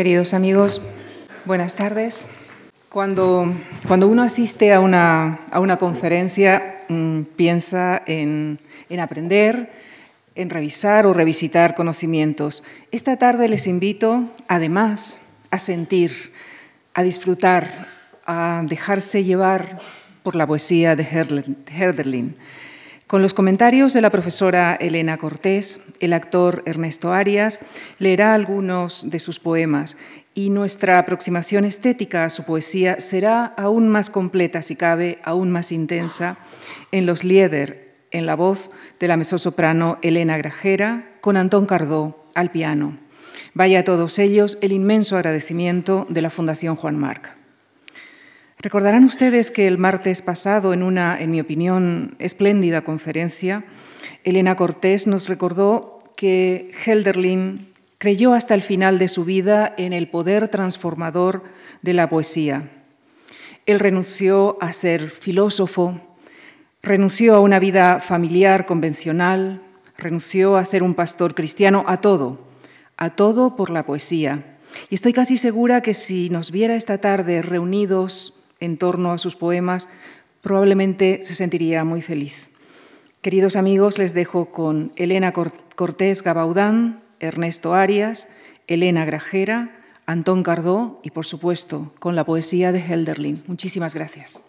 Queridos amigos, buenas tardes. Cuando, cuando uno asiste a una, a una conferencia, mmm, piensa en, en aprender, en revisar o revisitar conocimientos. Esta tarde les invito, además, a sentir, a disfrutar, a dejarse llevar por la poesía de Herderlin. Con los comentarios de la profesora Elena Cortés, el actor Ernesto Arias leerá algunos de sus poemas y nuestra aproximación estética a su poesía será aún más completa, si cabe, aún más intensa, en los Lieder, en la voz de la mezzosoprano Elena Grajera, con Antón Cardó al piano. Vaya a todos ellos el inmenso agradecimiento de la Fundación Juan Marc. Recordarán ustedes que el martes pasado, en una, en mi opinión, espléndida conferencia, Elena Cortés nos recordó que Helderlin creyó hasta el final de su vida en el poder transformador de la poesía. Él renunció a ser filósofo, renunció a una vida familiar convencional, renunció a ser un pastor cristiano, a todo, a todo por la poesía. Y estoy casi segura que si nos viera esta tarde reunidos en torno a sus poemas, probablemente se sentiría muy feliz. Queridos amigos, les dejo con Elena Cortés Gabaudán, Ernesto Arias, Elena Grajera, Antón Cardó y, por supuesto, con la poesía de Helderlin. Muchísimas gracias.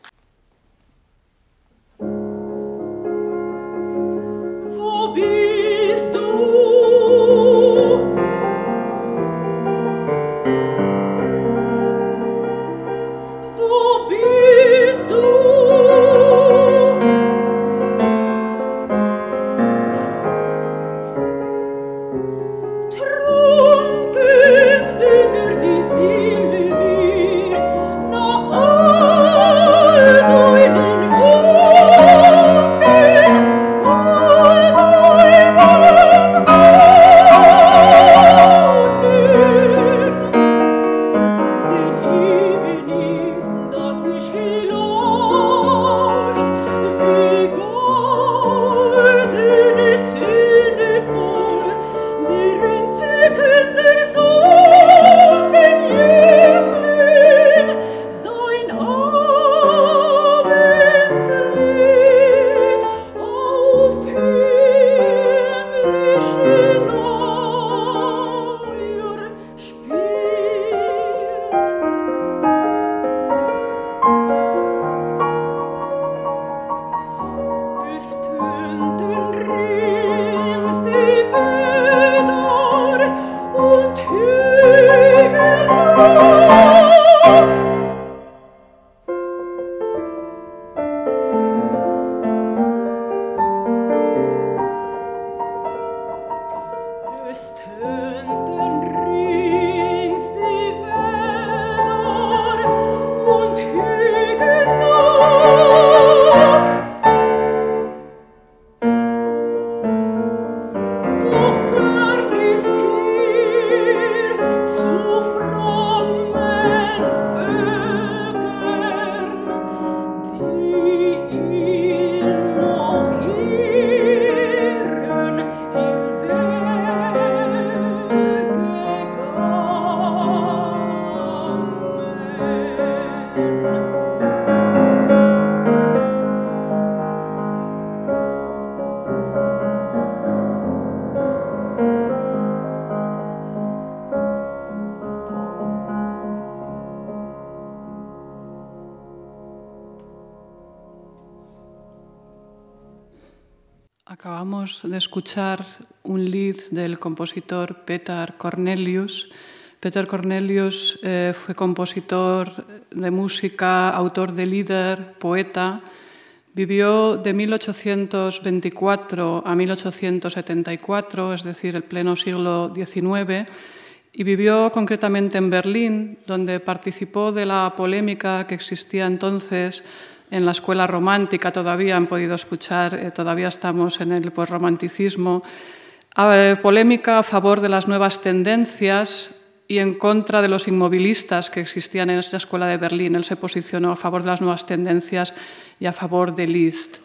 Escuchar un lead del compositor Petar Cornelius. Peter Cornelius eh, fue compositor de música, autor de líder, poeta. Vivió de 1824 a 1874, es decir, el pleno siglo XIX, y vivió concretamente en Berlín, donde participó de la polémica que existía entonces en la escuela romántica todavía han podido escuchar, eh, todavía estamos en el posromanticismo, eh, polémica a favor de las nuevas tendencias y en contra de los inmovilistas que existían en esta escuela de Berlín. Él se posicionó a favor de las nuevas tendencias y a favor de Liszt.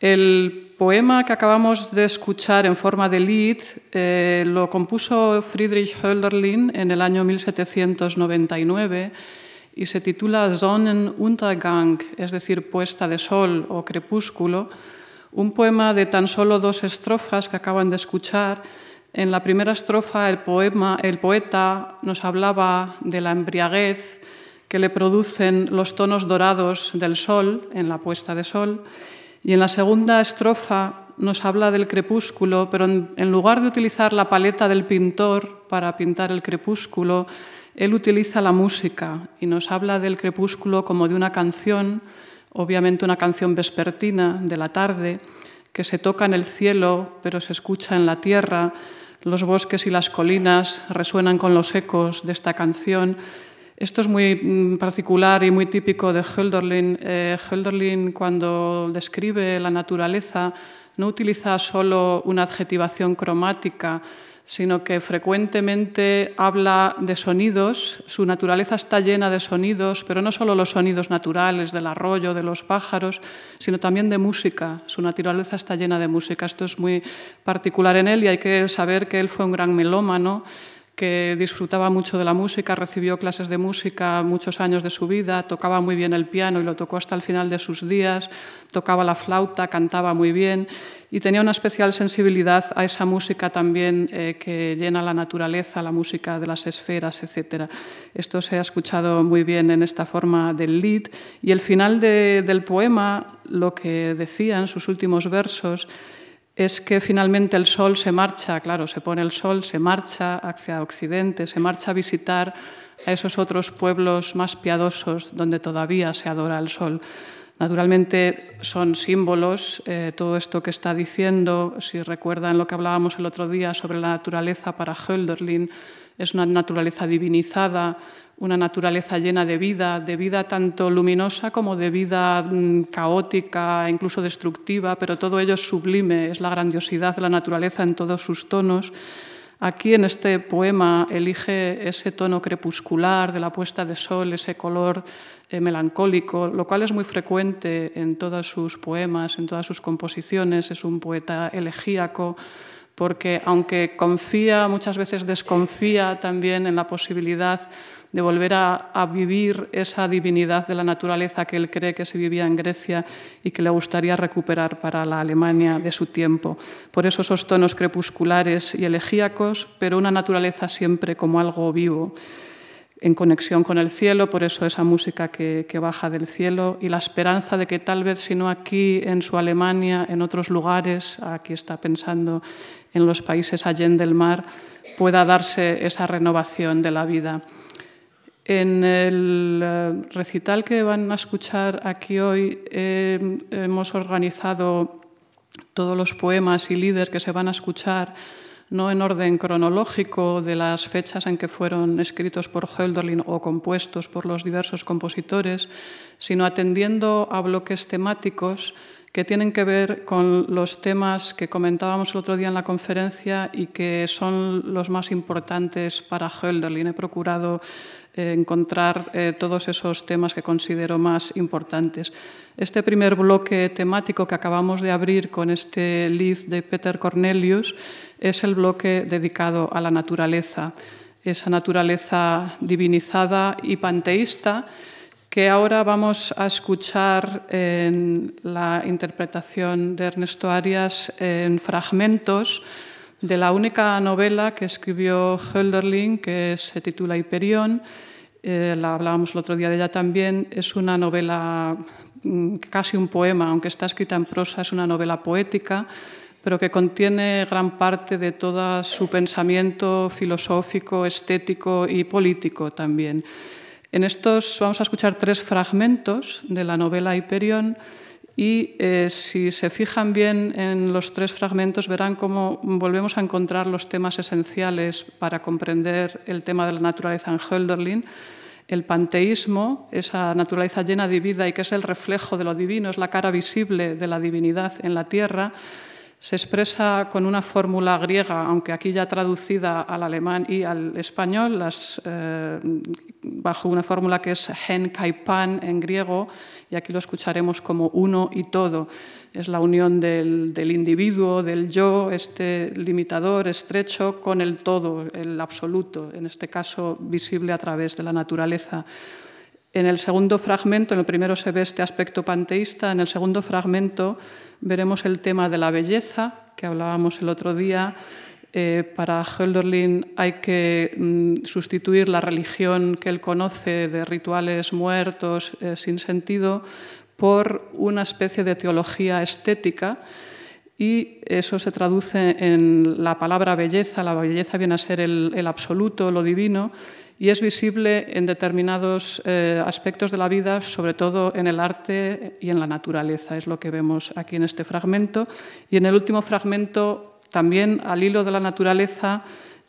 El poema que acabamos de escuchar en forma de Lied eh, lo compuso Friedrich Hölderlin en el año 1799 y se titula Sonnenuntergang, es decir, puesta de sol o crepúsculo, un poema de tan solo dos estrofas que acaban de escuchar. En la primera estrofa el, el poeta nos hablaba de la embriaguez que le producen los tonos dorados del sol en la puesta de sol y en la segunda estrofa nos habla del crepúsculo, pero en, lugar de utilizar la paleta del pintor para pintar el crepúsculo, él utiliza la música y nos habla del crepúsculo como de una canción, obviamente una canción vespertina de la tarde, que se toca en el cielo, pero se escucha en la tierra. Los bosques y las colinas resuenan con los ecos de esta canción esto es muy mm, particular y muy típico de Hölderlin. Eh, Hölderlin, cuando describe la naturaleza, no utiliza solo una adjetivación cromática, sino que frecuentemente habla de sonidos. Su naturaleza está llena de sonidos, pero no solo los sonidos naturales del arroyo, de los pájaros, sino también de música. Su naturaleza está llena de música. Esto es muy particular en él y hay que saber que él fue un gran melómano que disfrutaba mucho de la música, recibió clases de música muchos años de su vida, tocaba muy bien el piano y lo tocó hasta el final de sus días, tocaba la flauta, cantaba muy bien y tenía una especial sensibilidad a esa música también eh, que llena la naturaleza, la música de las esferas, etc. Esto se ha escuchado muy bien en esta forma del lead y el final del poema, lo que decía en sus últimos versos, es que finalmente el sol se marcha, claro, se pone el sol, se marcha hacia Occidente, se marcha a visitar a esos otros pueblos más piadosos donde todavía se adora el sol. Naturalmente son símbolos, eh, todo esto que está diciendo, si recuerdan lo que hablábamos el otro día sobre la naturaleza para Hölderlin, es una naturaleza divinizada, una naturaleza llena de vida, de vida tanto luminosa como de vida mm, caótica, incluso destructiva, pero todo ello es sublime, es la grandiosidad de la naturaleza en todos sus tonos. Aquí en este poema elige ese tono crepuscular de la puesta de sol, ese color eh, melancólico, lo cual es muy frecuente en todos sus poemas, en todas sus composiciones. Es un poeta elegíaco, porque aunque confía, muchas veces desconfía también en la posibilidad de volver a, vivir esa divinidad de la naturaleza que él cree que se vivía en Grecia y que le gustaría recuperar para la Alemania de su tiempo. Por eso esos tonos crepusculares y elegíacos, pero una naturaleza siempre como algo vivo en conexión con el cielo, por eso esa música que, baja del cielo y la esperanza de que tal vez, si no aquí, en su Alemania, en otros lugares, aquí está pensando en los países allende el mar, pueda darse esa renovación de la vida. En el eh, recital que van a escuchar aquí hoy hemos organizado todos los poemas y líderes que se van a escuchar no en orden cronológico de las fechas en que fueron escritos por Hölderlin o compuestos por los diversos compositores, sino atendiendo a bloques temáticos que tienen que ver con los temas que comentábamos el otro día en la conferencia y que son los más importantes para Hölderlin. He procurado eh, encontrar eh, todos esos temas que considero más importantes. Este primer bloque temático que acabamos de abrir con este lead de Peter Cornelius es el bloque dedicado a la naturaleza, esa naturaleza divinizada y panteísta que ahora vamos a escuchar en la interpretación de Ernesto Arias en fragmentos de la única novela que escribió Hölderlin, que se titula Hiperión. Eh, la hablábamos el otro día de ella también. Es una novela, mm, casi un poema, aunque está escrita en prosa, es una novela poética, pero que contiene gran parte de todo su pensamiento filosófico, estético y político también. En estos vamos a escuchar tres fragmentos de la novela Hyperion y eh, si se fijan bien en los tres fragmentos verán cómo volvemos a encontrar los temas esenciales para comprender el tema de la naturaleza en Hölderlin. El panteísmo, esa naturaleza llena de vida y que es el reflejo de lo divino, es la cara visible de la divinidad en la tierra Se expresa con una fórmula griega, aunque aquí ya traducida al alemán y al español, eh, bajo una fórmula que es hen kai pan en griego, y aquí lo escucharemos como uno y todo. Es la unión del, del individuo, del yo, este limitador estrecho, con el todo, el absoluto, en este caso visible a través de la naturaleza. En el segundo fragmento, en el primero se ve este aspecto panteísta, en el segundo fragmento veremos el tema de la belleza, que hablábamos el otro día. Eh, para Hölderlin hay que mm, sustituir la religión que él conoce de rituales muertos eh, sin sentido por una especie de teología estética y eso se traduce en la palabra belleza. La belleza viene a ser el absoluto, lo divino, y es visible en determinados eh, aspectos de la vida, sobre todo en el arte y en la naturaleza. Es lo que vemos aquí en este fragmento. Y en el último fragmento, también al hilo de la naturaleza,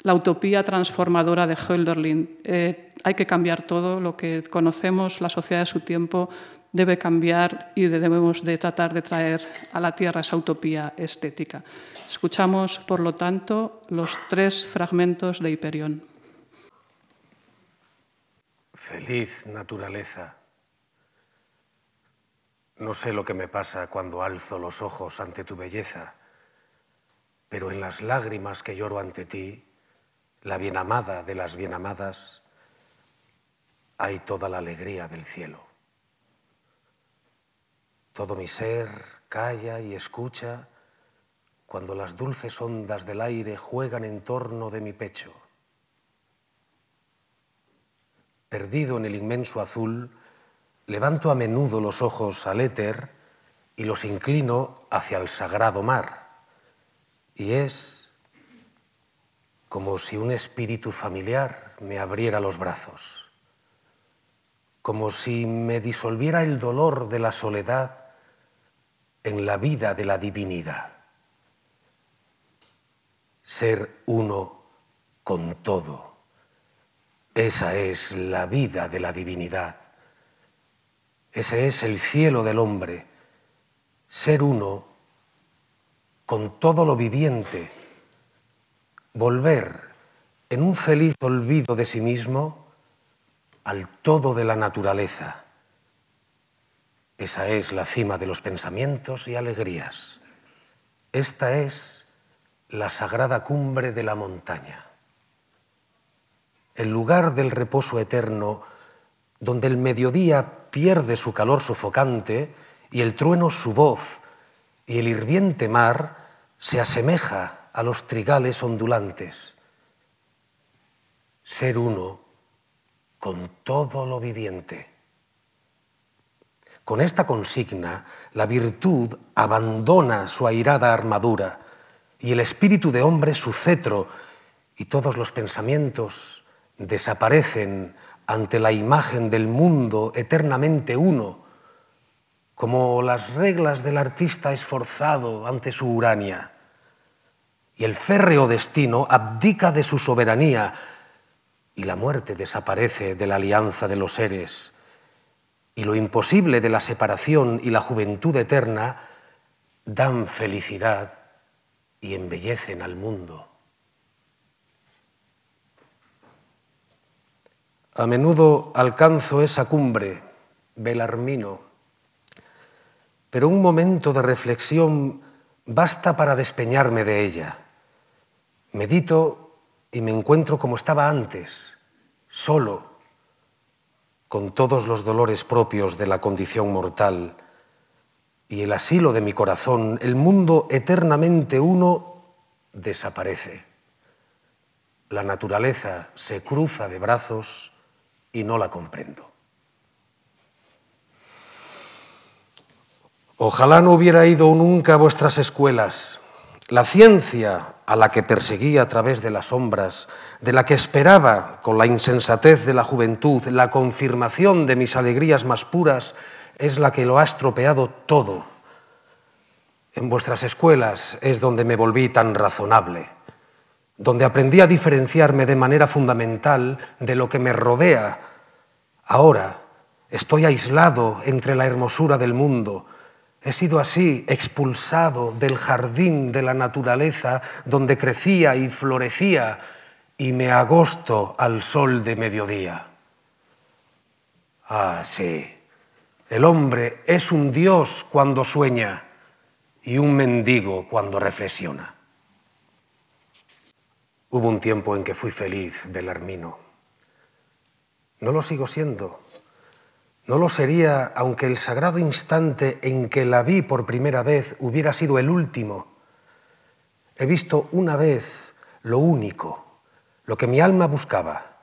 la utopía transformadora de Hölderlin. Eh, hay que cambiar todo lo que conocemos, la sociedad de su tiempo debe cambiar y debemos de tratar de traer a la tierra esa utopía estética. Escuchamos, por lo tanto, los tres fragmentos de Hiperión. Feliz naturaleza. No sé lo que me pasa cuando alzo los ojos ante tu belleza, pero en las lágrimas que lloro ante ti, la bienamada de las bienamadas, hay toda la alegría del cielo. Todo mi ser calla y escucha cuando las dulces ondas del aire juegan en torno de mi pecho perdido en el inmenso azul, levanto a menudo los ojos al éter y los inclino hacia el sagrado mar. Y es como si un espíritu familiar me abriera los brazos, como si me disolviera el dolor de la soledad en la vida de la divinidad. Ser uno con todo esa es la vida de la divinidad. Ese es el cielo del hombre. Ser uno con todo lo viviente. Volver en un feliz olvido de sí mismo al todo de la naturaleza. Esa es la cima de los pensamientos y alegrías. Esta es la sagrada cumbre de la montaña el lugar del reposo eterno, donde el mediodía pierde su calor sofocante y el trueno su voz y el hirviente mar se asemeja a los trigales ondulantes. Ser uno con todo lo viviente. Con esta consigna, la virtud abandona su airada armadura y el espíritu de hombre su cetro y todos los pensamientos desaparecen ante la imagen del mundo eternamente uno, como las reglas del artista esforzado ante su urania. Y el férreo destino abdica de su soberanía y la muerte desaparece de la alianza de los seres. Y lo imposible de la separación y la juventud eterna dan felicidad y embellecen al mundo. A menudo alcanzo esa cumbre, Belarmino, pero un momento de reflexión basta para despeñarme de ella. Medito y me encuentro como estaba antes, solo, con todos los dolores propios de la condición mortal y el asilo de mi corazón, el mundo eternamente uno, desaparece. La naturaleza se cruza de brazos y no la comprendo. Ojalá no hubiera ido nunca a vuestras escuelas. La ciencia a la que perseguía a través de las sombras, de la que esperaba con la insensatez de la juventud la confirmación de mis alegrías más puras, es la que lo ha estropeado todo. En vuestras escuelas es donde me volví tan razonable donde aprendí a diferenciarme de manera fundamental de lo que me rodea. Ahora estoy aislado entre la hermosura del mundo He sido así, expulsado del jardín de la naturaleza donde crecía y florecía y me agosto al sol de mediodía. Ah, sí, el hombre es un dios cuando sueña y un mendigo cuando reflexiona. Hubo un tiempo en que fui feliz, Belarmino. No lo sigo siendo. No lo sería aunque el sagrado instante en que la vi por primera vez hubiera sido el último. He visto una vez lo único, lo que mi alma buscaba.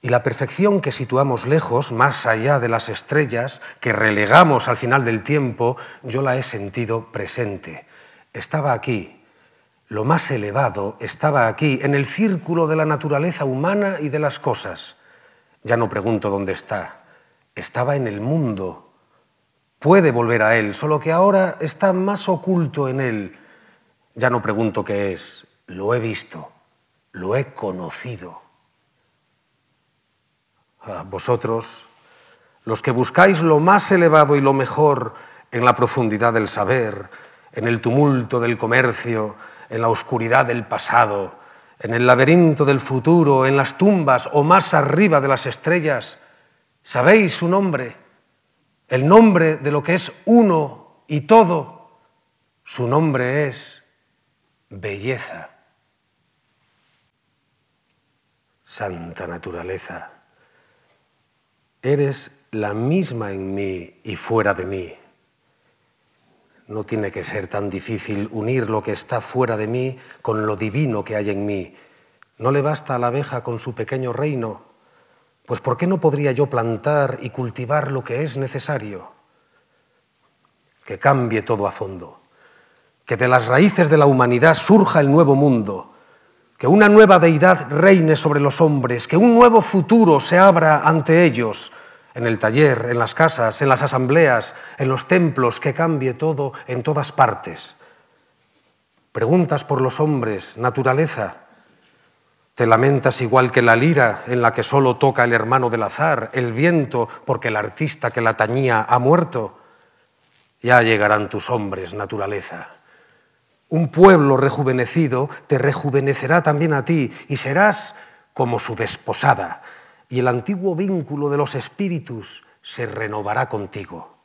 Y la perfección que situamos lejos, más allá de las estrellas, que relegamos al final del tiempo, yo la he sentido presente. Estaba aquí, lo más elevado estaba aquí, en el círculo de la naturaleza humana y de las cosas. Ya no pregunto dónde está. Estaba en el mundo. Puede volver a él, solo que ahora está más oculto en él. Ya no pregunto qué es. Lo he visto, lo he conocido. A vosotros, los que buscáis lo más elevado y lo mejor en la profundidad del saber, en el tumulto del comercio, en la oscuridad del pasado, en el laberinto del futuro, en las tumbas o más arriba de las estrellas. ¿Sabéis su nombre? El nombre de lo que es uno y todo. Su nombre es belleza. Santa naturaleza, eres la misma en mí y fuera de mí. No tiene que ser tan difícil unir lo que está fuera de mí con lo divino que hay en mí. ¿No le basta a la abeja con su pequeño reino? Pues ¿por qué no podría yo plantar y cultivar lo que es necesario? Que cambie todo a fondo, que de las raíces de la humanidad surja el nuevo mundo, que una nueva deidad reine sobre los hombres, que un nuevo futuro se abra ante ellos, en el taller, en las casas, en las asambleas, en los templos, que cambie todo en todas partes. Preguntas por los hombres, naturaleza. Te lamentas igual que la lira en la que solo toca el hermano del azar, el viento, porque el artista que la tañía ha muerto. Ya llegarán tus hombres, naturaleza. Un pueblo rejuvenecido te rejuvenecerá también a ti y serás como su desposada, y el antiguo vínculo de los espíritus se renovará contigo.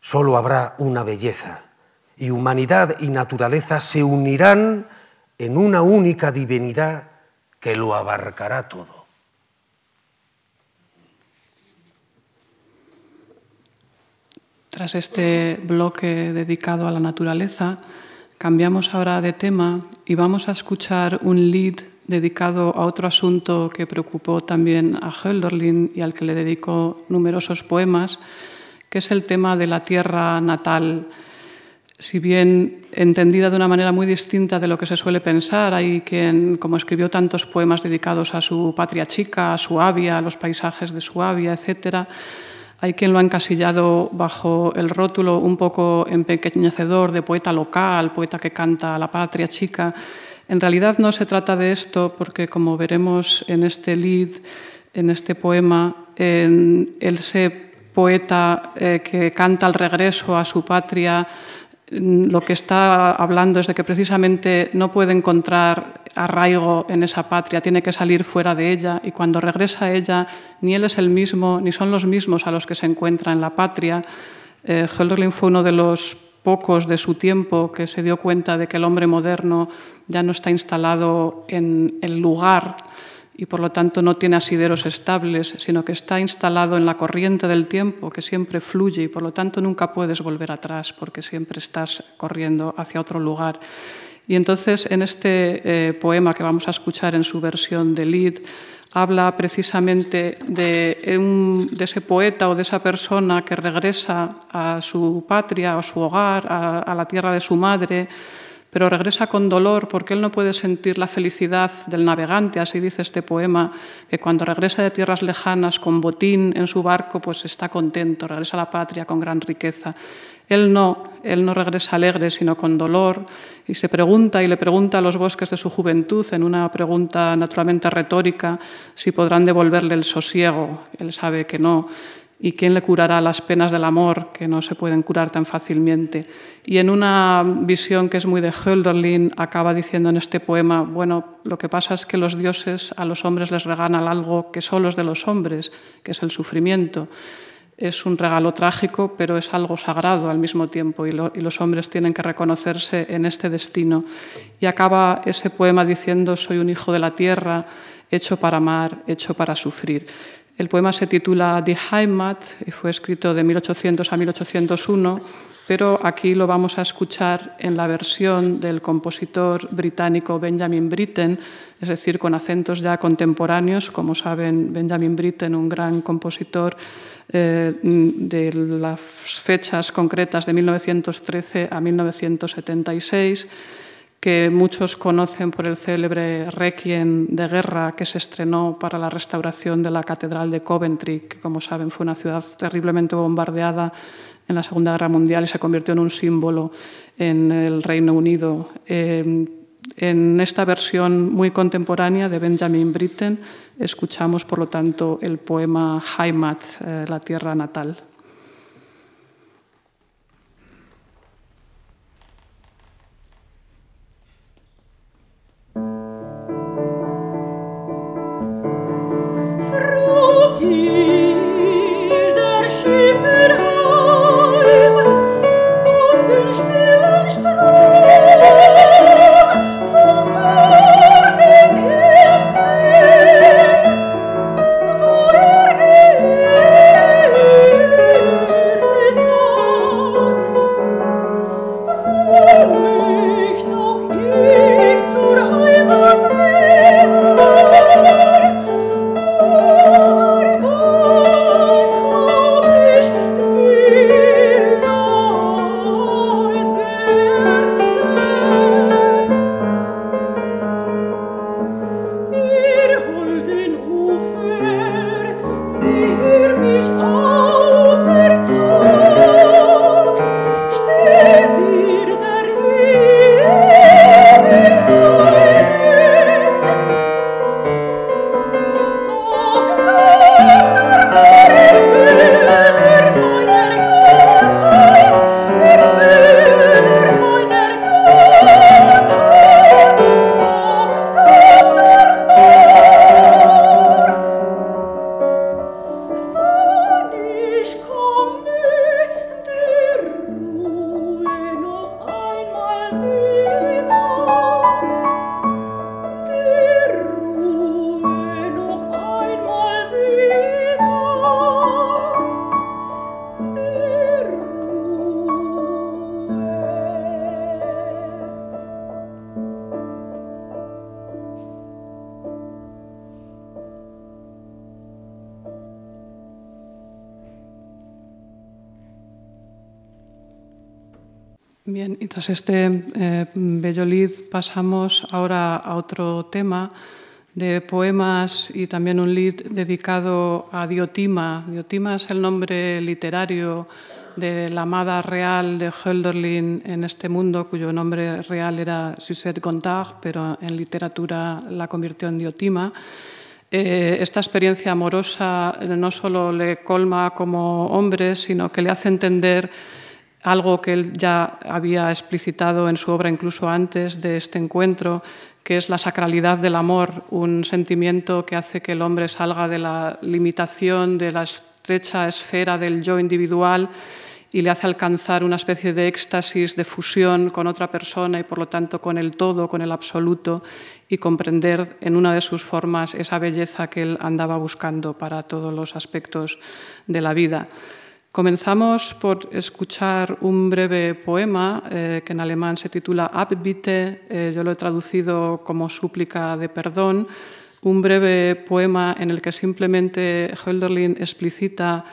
Solo habrá una belleza y humanidad y naturaleza se unirán en una única divinidad que lo abarcará todo. Tras este bloque dedicado a la naturaleza, cambiamos ahora de tema y vamos a escuchar un lead dedicado a otro asunto que preocupó también a Hölderlin y al que le dedicó numerosos poemas, que es el tema de la tierra natal. Si bien entendida de una manera muy distinta de lo que se suele pensar, hay quien, como escribió tantos poemas dedicados a su patria chica, a su avia, a los paisajes de su avia, etc., hay quien lo ha encasillado bajo el rótulo un poco empequeñecedor de poeta local, poeta que canta a la patria chica. En realidad no se trata de esto porque, como veremos en este lead, en este poema, en ese poeta eh, que canta el regreso a su patria, mm, lo que está hablando es de que precisamente no puede encontrar arraigo en esa patria, tiene que salir fuera de ella y cuando regresa a ella ni él es el mismo, ni son los mismos a los que se encuentra en la patria. Eh, fue uno de los pocos de su tiempo que se dio cuenta de que el hombre moderno ya no está instalado en el lugar y por lo tanto no tiene asideros estables, sino que está instalado en la corriente del tiempo que siempre fluye y por lo tanto nunca puedes volver atrás porque siempre estás corriendo hacia otro lugar. Y entonces en este eh, poema que vamos a escuchar en su versión de Lied, habla precisamente de, ese poeta o de esa persona que regresa a su patria, a su hogar, a, la tierra de su madre, pero regresa con dolor porque él no puede sentir la felicidad del navegante, así dice este poema, que cuando regresa de tierras lejanas con botín en su barco, pues está contento, regresa a la patria con gran riqueza. Él no, él no regresa alegre, sino con dolor, y se pregunta y le pregunta a los bosques de su juventud, en una pregunta naturalmente retórica, si podrán devolverle el sosiego. Él sabe que no. ¿Y quién le curará las penas del amor que no se pueden curar tan fácilmente? Y en una visión que es muy de Hölderlin, acaba diciendo en este poema, bueno, lo que pasa es que los dioses a los hombres les regalan algo que solo es de los hombres, que es el sufrimiento. Es un regalo trágico, pero es algo sagrado al mismo tiempo y, y los hombres tienen que reconocerse en este destino. Y acaba ese poema diciendo, soy un hijo de la tierra, hecho para amar, hecho para sufrir. El poema se titula Die Heimat y fue escrito de 1800 a 1801, pero aquí lo vamos a escuchar en la versión del compositor británico Benjamin Britten, es decir, con acentos ya contemporáneos. Como saben, Benjamin Britten, un gran compositor eh, de las fechas concretas de 1913 a 1976 que muchos conocen por el célebre Requiem de guerra que se estrenó para la restauración de la Catedral de Coventry, que como saben fue una ciudad terriblemente bombardeada en la Segunda Guerra Mundial y se convirtió en un símbolo en el Reino Unido. Eh, en esta versión muy contemporánea de Benjamin Britten escuchamos, por lo tanto, el poema Heimat, eh, la tierra natal. Tras este eh, bello lead pasamos ahora a otro tema de poemas y también un lead dedicado a Diotima. Diotima es el nombre literario de la amada real de Hölderlin en este mundo, cuyo nombre real era Suzette Gontard, pero en literatura la convirtió en Diotima. Eh, esta experiencia amorosa no solo le colma como hombre, sino que le hace entender algo que él ya había explicitado en su obra incluso antes de este encuentro, que es la sacralidad del amor, un sentimiento que hace que el hombre salga de la limitación, de la estrecha esfera del yo individual y le hace alcanzar una especie de éxtasis, de fusión con otra persona y por lo tanto con el todo, con el absoluto y comprender en una de sus formas esa belleza que él andaba buscando para todos los aspectos de la vida. Comenzamos por escuchar un breve poema eh, que en alemán se titula Abbitte, eh, yo lo he traducido como súplica de perdón, un breve poema en el que simplemente Hölderlin explicita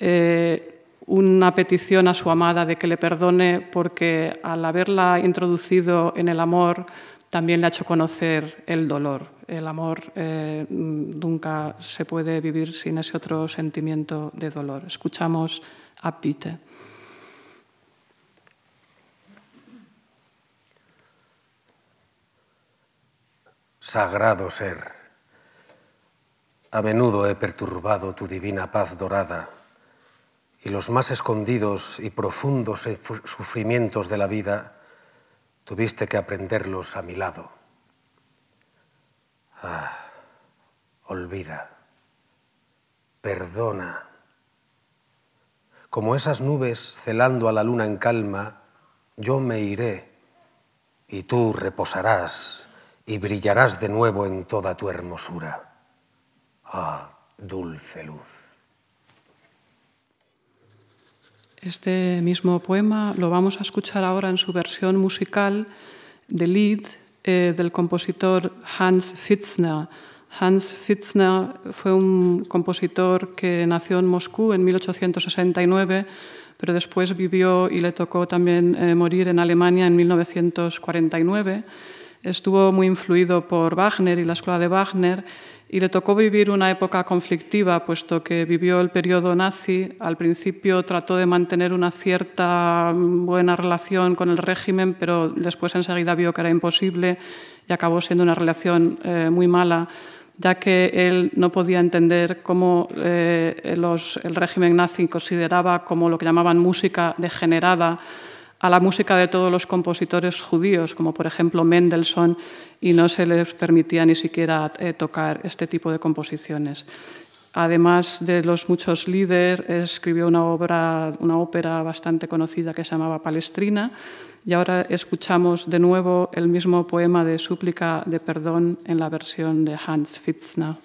eh, una petición a su amada de que le perdone porque al haberla introducido en el amor también le ha hecho conocer el dolor. El amor eh, nunca se puede vivir sin ese otro sentimiento de dolor. Escuchamos a Pite. Sagrado ser, a menudo he perturbado tu divina paz dorada y los más escondidos y profundos sufrimientos de la vida, tuviste que aprenderlos a mi lado. Ah, olvida, perdona. Como esas nubes celando a la luna en calma, yo me iré y tú reposarás y brillarás de nuevo en toda tu hermosura. Ah, dulce luz. Este mismo poema lo vamos a escuchar ahora en su versión musical de Lied eh, del compositor Hans Fitzner. Hans Fitzner fue un compositor que nació en Moscú en 1869 pero después vivió y le tocó también eh, morir en Alemania en 1949. Estuvo muy influido por Wagner y la escuela de Wagner y le tocó vivir una época conflictiva, puesto que vivió el periodo nazi. Al principio trató de mantener una cierta mm, buena relación con el régimen, pero después enseguida vio que era imposible y acabó siendo una relación eh, muy mala ya que él no podía entender cómo eh, el régimen nazi consideraba como lo que llamaban música degenerada a la música de todos los compositores judíos, como por ejemplo Mendelssohn, y no se les permitía ni siquiera eh, tocar este tipo de composiciones. Además de los muchos líderes, escribió una, obra, una ópera bastante conocida que se llamaba Palestrina, y ahora escuchamos de nuevo el mismo poema de súplica de perdón en la versión de Hans Fitzner.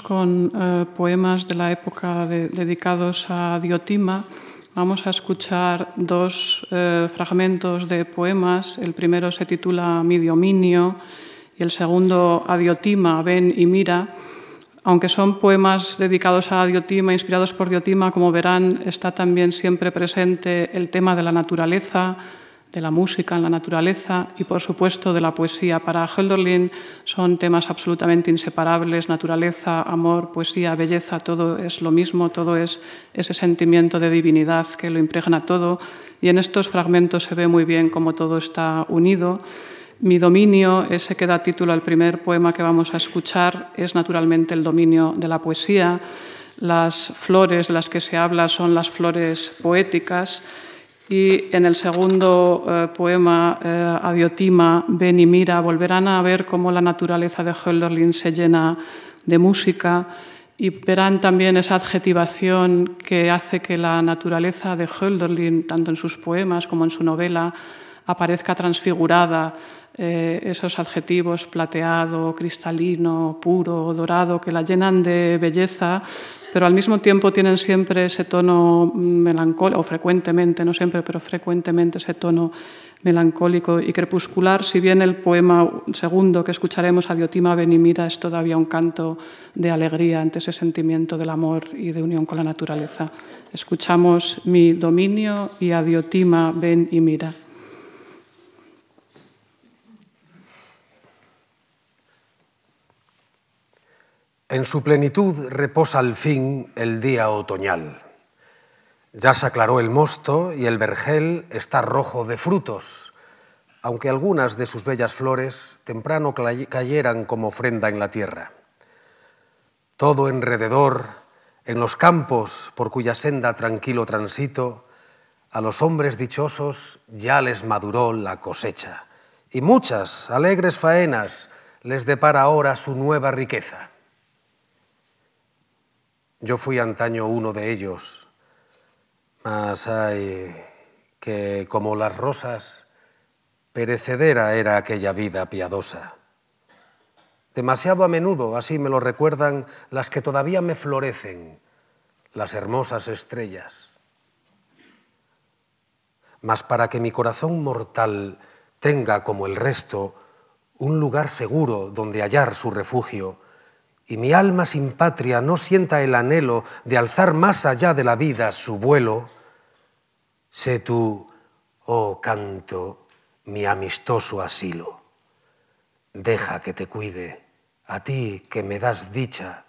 Con eh, poemas de la época dedicados a Diotima. Vamos a escuchar dos eh, fragmentos de poemas. El primero se titula Mi dominio y el segundo a Diotima, Ven y Mira. Aunque son poemas dedicados a Diotima, inspirados por Diotima, como verán, está también siempre presente el tema de la naturaleza, de la música en la naturaleza y, por supuesto, de la poesía. Para Hölderlin son temas absolutamente inseparables, naturaleza, amor, poesía, belleza, todo es lo mismo, todo es ese sentimiento de divinidad que lo impregna todo y en estos fragmentos se ve muy bien cómo todo está unido. Mi dominio, ese que da título al primer poema que vamos a escuchar, es naturalmente el dominio de la poesía. Las flores de las que se habla son las flores poéticas y en el segundo eh, poema, eh, Adiotima, Ven y mira, volverán a ver cómo la naturaleza de Hölderlin se llena de música y verán también esa adjetivación que hace que la naturaleza de Hölderlin, tanto en sus poemas como en su novela, aparezca transfigurada. Eh, esos adjetivos plateado, cristalino, puro, dorado, que la llenan de belleza pero al mismo tiempo tienen siempre ese tono melancólico, o frecuentemente, no siempre, pero frecuentemente ese tono melancólico y crepuscular, si bien el poema segundo que escucharemos, Adiotima Benimira, es todavía un canto de alegría ante ese sentimiento del amor y de unión con la naturaleza. Escuchamos mi dominio y Adiotima ven y mira. En su plenitud reposa al fin el día otoñal. Ya se aclaró el mosto y el vergel está rojo de frutos, aunque algunas de sus bellas flores temprano cayeran como ofrenda en la tierra. Todo enrededor, en los campos por cuya senda tranquilo transito, a los hombres dichosos ya les maduró la cosecha, y muchas alegres faenas les depara ahora su nueva riqueza. Yo fui antaño uno de ellos, mas hay que, como las rosas, perecedera era aquella vida piadosa. Demasiado a menudo, así me lo recuerdan las que todavía me florecen, las hermosas estrellas. Mas para que mi corazón mortal tenga, como el resto, un lugar seguro donde hallar su refugio, y mi alma sin patria no sienta el anhelo de alzar más allá de la vida su vuelo, sé tú, oh canto, mi amistoso asilo. Deja que te cuide, a ti que me das dicha.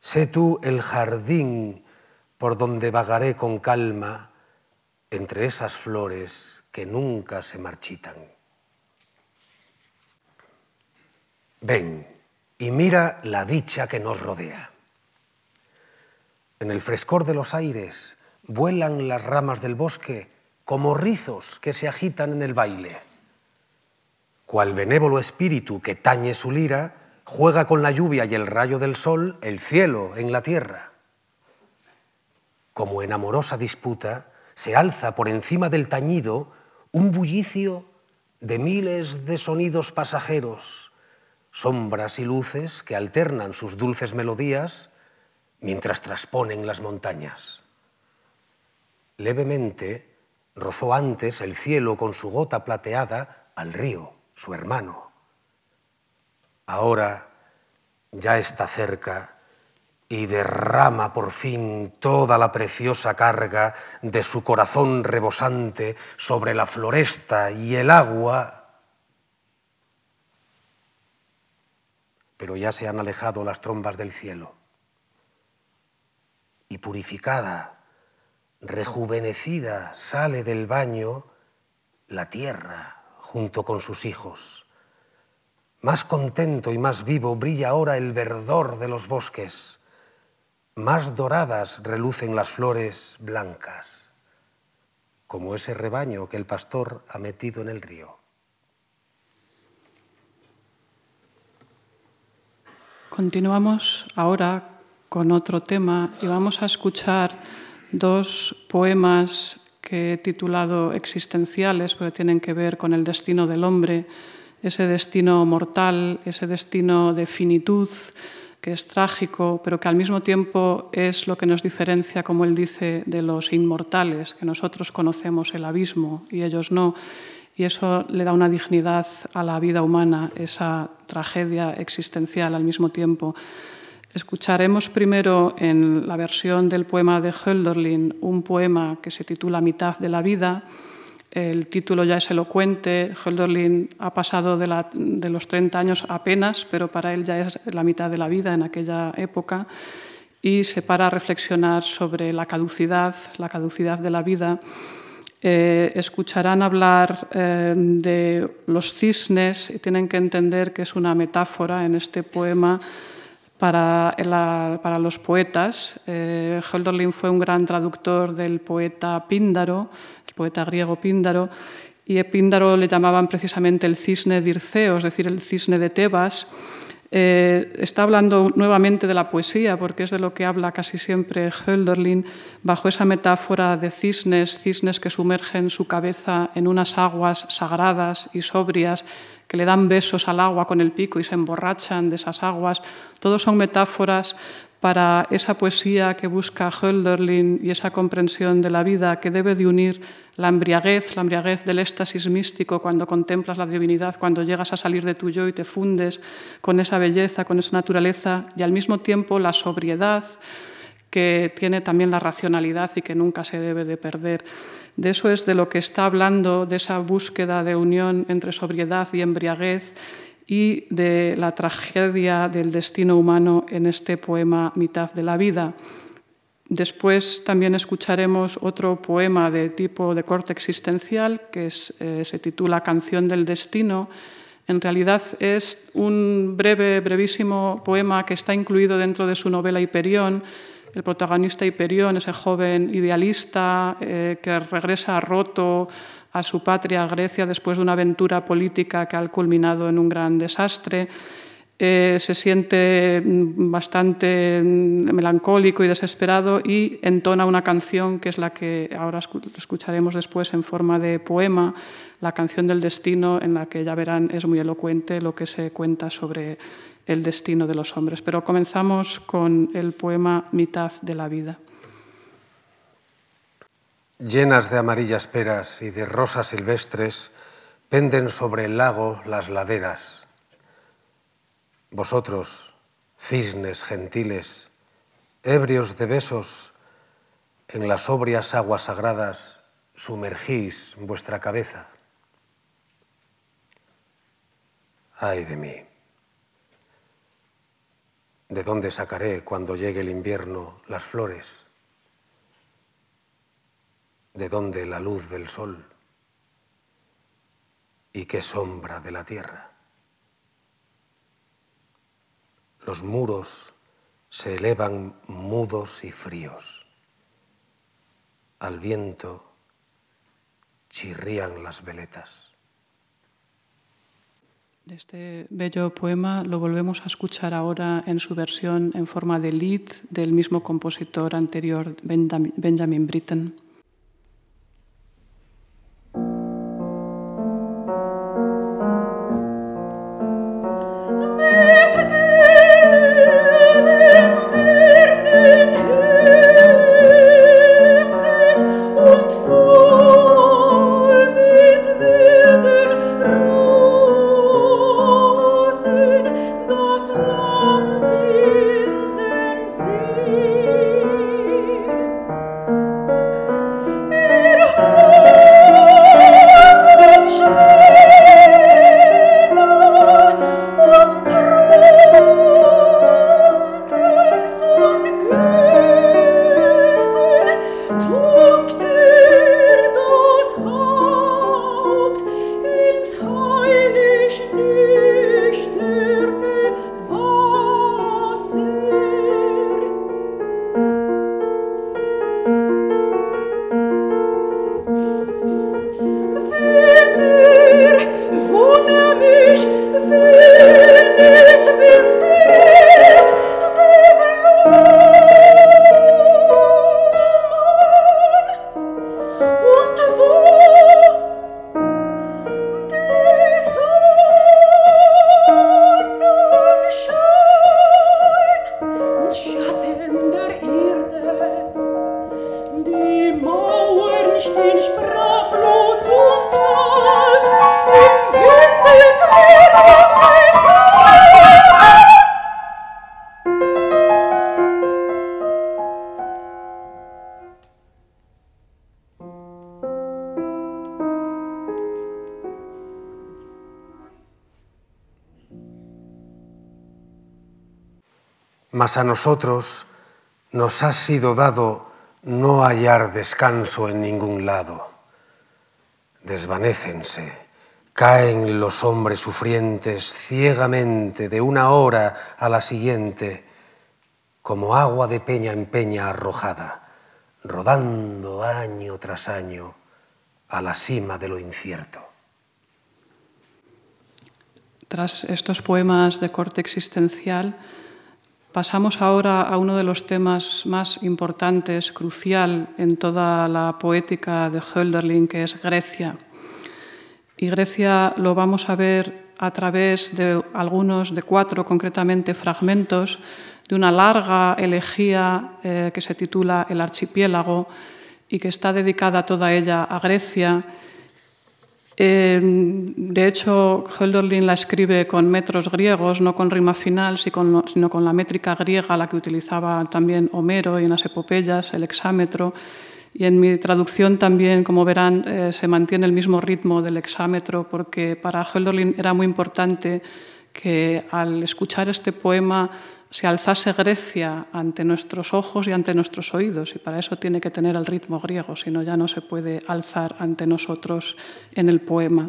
Sé tú el jardín por donde vagaré con calma entre esas flores que nunca se marchitan. Ven y mira la dicha que nos rodea. En el frescor de los aires vuelan las ramas del bosque como rizos que se agitan en el baile. Cual benévolo espíritu que tañe su lira, juega con la lluvia y el rayo del sol el cielo en la tierra. Como en amorosa disputa se alza por encima del tañido un bullicio de miles de sonidos pasajeros sombras y luces que alternan sus dulces melodías mientras trasponen las montañas. Levemente rozó antes el cielo con su gota plateada al río, su hermano. Ahora ya está cerca y derrama por fin toda la preciosa carga de su corazón rebosante sobre la floresta y el agua pero ya se han alejado las trombas del cielo. Y purificada, rejuvenecida, sale del baño la tierra junto con sus hijos. Más contento y más vivo brilla ahora el verdor de los bosques. Más doradas relucen las flores blancas, como ese rebaño que el pastor ha metido en el río. Continuamos ahora con otro tema y vamos a escuchar dos poemas que he titulado existenciales, porque tienen que ver con el destino del hombre, ese destino mortal, ese destino de finitud, que es trágico, pero que al mismo tiempo es lo que nos diferencia, como él dice, de los inmortales, que nosotros conocemos el abismo y ellos no. Y eso le da una dignidad a la vida humana, esa tragedia existencial al mismo tiempo. Escucharemos primero en la versión del poema de Hölderlin un poema que se titula Mitad de la vida. El título ya es elocuente. Hölderlin ha pasado de, los 30 años apenas, pero para él ya es la mitad de la vida en aquella época. Y se para a reflexionar sobre la caducidad, la caducidad de la vida. Eh, escucharán hablar eh, de los cisnes y tienen que entender que es una metáfora en este poema para, los poetas. Eh, Hölderlin fue un gran traductor del poeta Píndaro, el poeta griego Píndaro, y a Píndaro le llamaban precisamente el cisne dirceo, es decir, el cisne de Tebas. Eh, está hablando nuevamente de la poesía, porque es de lo que habla casi siempre Hölderlin, bajo esa metáfora de cisnes, cisnes que sumergen su cabeza en unas aguas sagradas y sobrias, que le dan besos al agua con el pico y se emborrachan de esas aguas. Todos son metáforas para esa poesía que busca Hölderlin y esa comprensión de la vida que debe de unir la embriaguez, la embriaguez del éxtasis místico cuando contemplas la divinidad, cuando llegas a salir de tu yo y te fundes con esa belleza, con esa naturaleza, y al mismo tiempo la sobriedad que tiene también la racionalidad y que nunca se debe de perder. De eso es de lo que está hablando, de esa búsqueda de unión entre sobriedad y embriaguez y de la tragedia del destino humano en este poema Mitad de la vida. Después también escucharemos otro poema de tipo de corte existencial que eh, se titula Canción del Destino. En realidad es un breve, brevísimo poema que está incluido dentro de su novela Hiperión. El protagonista Hiperión, ese joven idealista eh, que regresa roto a su patria, Grecia, después de una aventura política que ha culminado en un gran desastre. Eh, se siente mm, bastante mm, melancólico y desesperado y entona una canción que es la que ahora escucharemos después en forma de poema, la canción del destino, en la que ya verán es muy elocuente lo que se cuenta sobre el destino de los hombres. Pero comenzamos con el poema Mitad de la vida llenas de amarillas peras y de rosas silvestres, penden sobre el lago las laderas. Vosotros, cisnes gentiles, ebrios de besos, en las sobrias aguas sagradas sumergís vuestra cabeza. Ay de mí. ¿De dónde sacaré cuando llegue el invierno las flores? De dónde la luz del sol y qué sombra de la tierra. Los muros se elevan mudos y fríos. Al viento chirrían las veletas. Este bello poema lo volvemos a escuchar ahora en su versión en forma de lead del mismo compositor anterior, Benjamin Britten. sprachlos und mas a nosotros nos ha sido dado no hallar descanso en ningún lado. Desvanécense, caen los hombres sufrientes ciegamente de una hora a la siguiente, como agua de peña en peña arrojada, rodando año tras año a la cima de lo incierto. Tras estos poemas de corte existencial, pasamos ahora a uno de los temas más importantes, crucial en toda la poética de Hölderlin, que es Grecia. Y Grecia lo vamos a ver a través de algunos, de cuatro concretamente, fragmentos de una larga elegía eh, que se titula El archipiélago y que está dedicada toda ella a Grecia de hecho, Hölderlin la escribe con metros griegos, no con rima final, sino con la métrica griega, la que utilizaba también Homero y en las epopeyas, el hexámetro. Y en mi traducción también, como verán, eh, se mantiene el mismo ritmo del hexámetro, porque para Hölderlin era muy importante que al escuchar este poema se alzase Grecia ante nuestros ojos y ante nuestros oídos, y para eso tiene que tener el ritmo griego, si no ya no se puede alzar ante nosotros en el poema.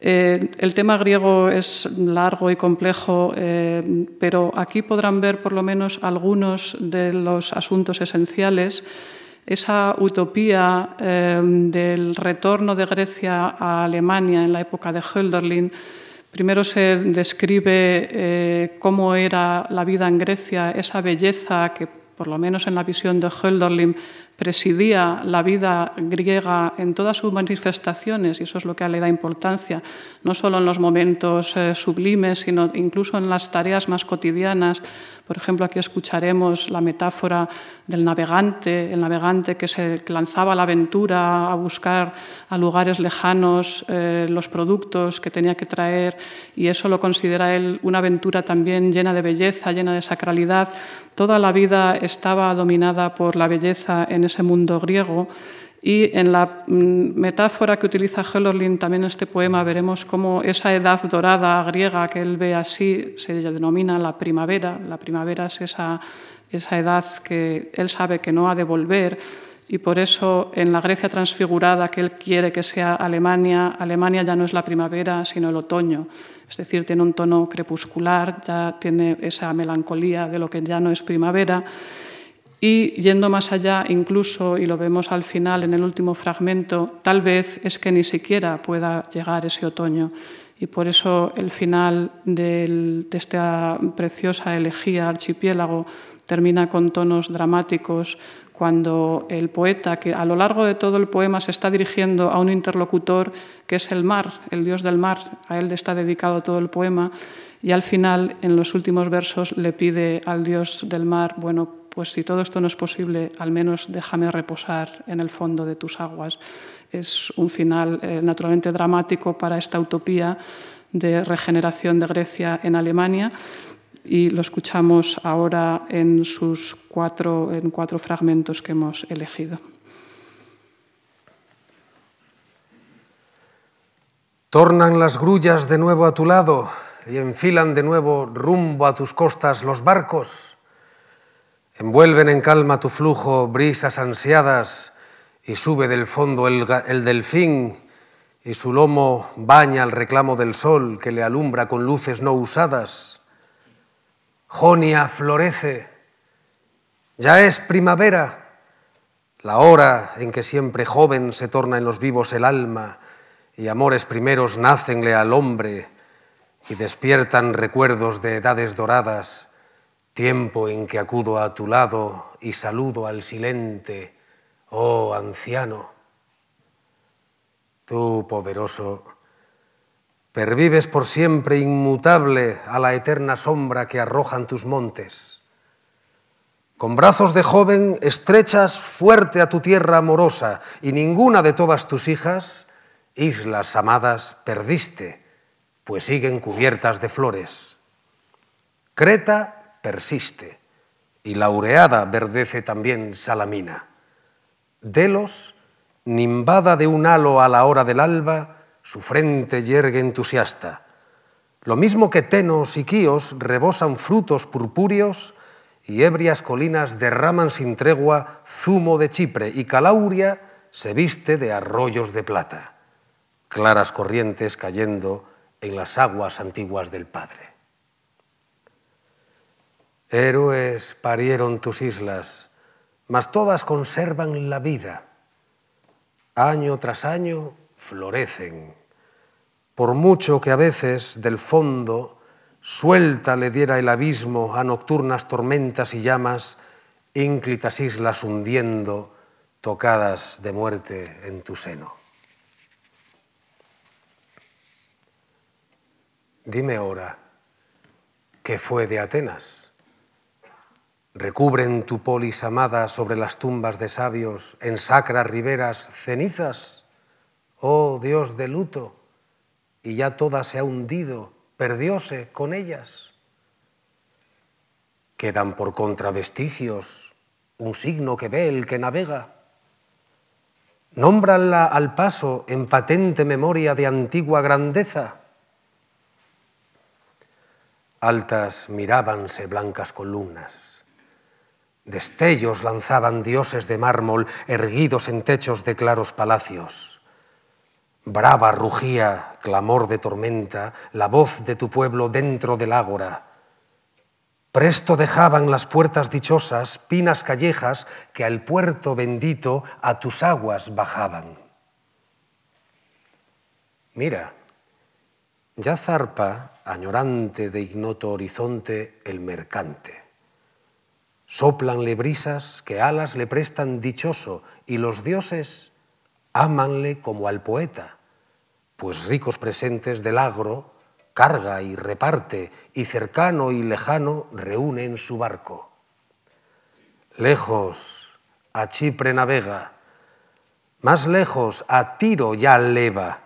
Eh, el tema griego es largo y complejo, eh, pero aquí podrán ver por lo menos algunos de los asuntos esenciales. Esa utopía eh, del retorno de Grecia a Alemania en la época de Hölderlin Primero se describe eh, cómo era la vida en Grecia, esa belleza que, por lo menos en la visión de Hölderlin, presidía la vida griega en todas sus manifestaciones, y eso es lo que le da importancia, no solo en los momentos eh, sublimes, sino incluso en las tareas más cotidianas. Por ejemplo, aquí escucharemos la metáfora del navegante, el navegante que se lanzaba a la aventura a buscar a lugares lejanos eh, los productos que tenía que traer, y eso lo considera él una aventura también llena de belleza, llena de sacralidad. Toda la vida estaba dominada por la belleza en ese mundo griego. Y en la mm, metáfora que utiliza Hölderlin también en este poema veremos cómo esa edad dorada griega que él ve así se denomina la primavera. La primavera es esa, esa edad que él sabe que no ha de volver y por eso en la Grecia transfigurada que él quiere que sea Alemania, Alemania ya no es la primavera sino el otoño. Es decir, tiene un tono crepuscular, ya tiene esa melancolía de lo que ya no es primavera. Y yendo más allá, incluso, y lo vemos al final en el último fragmento, tal vez es que ni siquiera pueda llegar ese otoño. Y por eso el final de esta preciosa elegía archipiélago termina con tonos dramáticos cuando el poeta, que a lo largo de todo el poema se está dirigiendo a un interlocutor que es el mar, el dios del mar, a él está dedicado todo el poema, y al final, en los últimos versos, le pide al dios del mar, bueno, pues si todo esto no es posible, al menos déjame reposar en el fondo de tus aguas. Es un final eh, naturalmente dramático para esta utopía de regeneración de Grecia en Alemania y lo escuchamos ahora en sus cuatro, en cuatro fragmentos que hemos elegido. Tornan las grullas de nuevo a tu lado y enfilan de nuevo rumbo a tus costas los barcos. Envuelven en calma tu flujo brisas ansiadas y sube del fondo el, el delfín y su lomo baña el reclamo del sol que le alumbra con luces no usadas. Jonia florece, ya es primavera, la hora en que siempre joven se torna en los vivos el alma y amores primeros nacenle al hombre y despiertan recuerdos de edades doradas, tiempo en que acudo a tu lado y saludo al silente, oh anciano. Tú, poderoso, Pervives por siempre inmutable a la eterna sombra que arrojan tus montes. Con brazos de joven estrechas fuerte a tu tierra amorosa y ninguna de todas tus hijas, islas amadas, perdiste, pues siguen cubiertas de flores. Creta persiste y laureada verdece también Salamina. Delos, nimbada de un halo a la hora del alba, su frente yergue entusiasta. Lo mismo que Tenos y Quíos rebosan frutos purpúreos y ebrias colinas derraman sin tregua zumo de Chipre y Calauria se viste de arroyos de plata, claras corrientes cayendo en las aguas antiguas del Padre. Héroes parieron tus islas, mas todas conservan la vida. Año tras año florecen, por mucho que a veces del fondo suelta le diera el abismo a nocturnas tormentas y llamas, ínclitas islas hundiendo, tocadas de muerte en tu seno. Dime ahora, ¿qué fue de Atenas? ¿Recubren tu polis amada sobre las tumbas de sabios en sacras riberas cenizas? Oh Dios de luto, y ya toda se ha hundido perdióse con ellas. Quedan por contravestigios un signo que ve el que navega. Nómbrala al paso en patente memoria de antigua grandeza. Altas mirábanse blancas columnas. Destellos lanzaban dioses de mármol erguidos en techos de claros palacios. Brava rugía, clamor de tormenta, la voz de tu pueblo dentro del ágora. Presto dejaban las puertas dichosas, pinas callejas, que al puerto bendito a tus aguas bajaban. Mira, ya zarpa, añorante de ignoto horizonte, el mercante. Soplanle brisas que alas le prestan dichoso, y los dioses ámanle como al poeta. Pues ricos presentes del agro carga y reparte, y cercano y lejano reúne en su barco. Lejos a Chipre navega, más lejos a Tiro ya leva,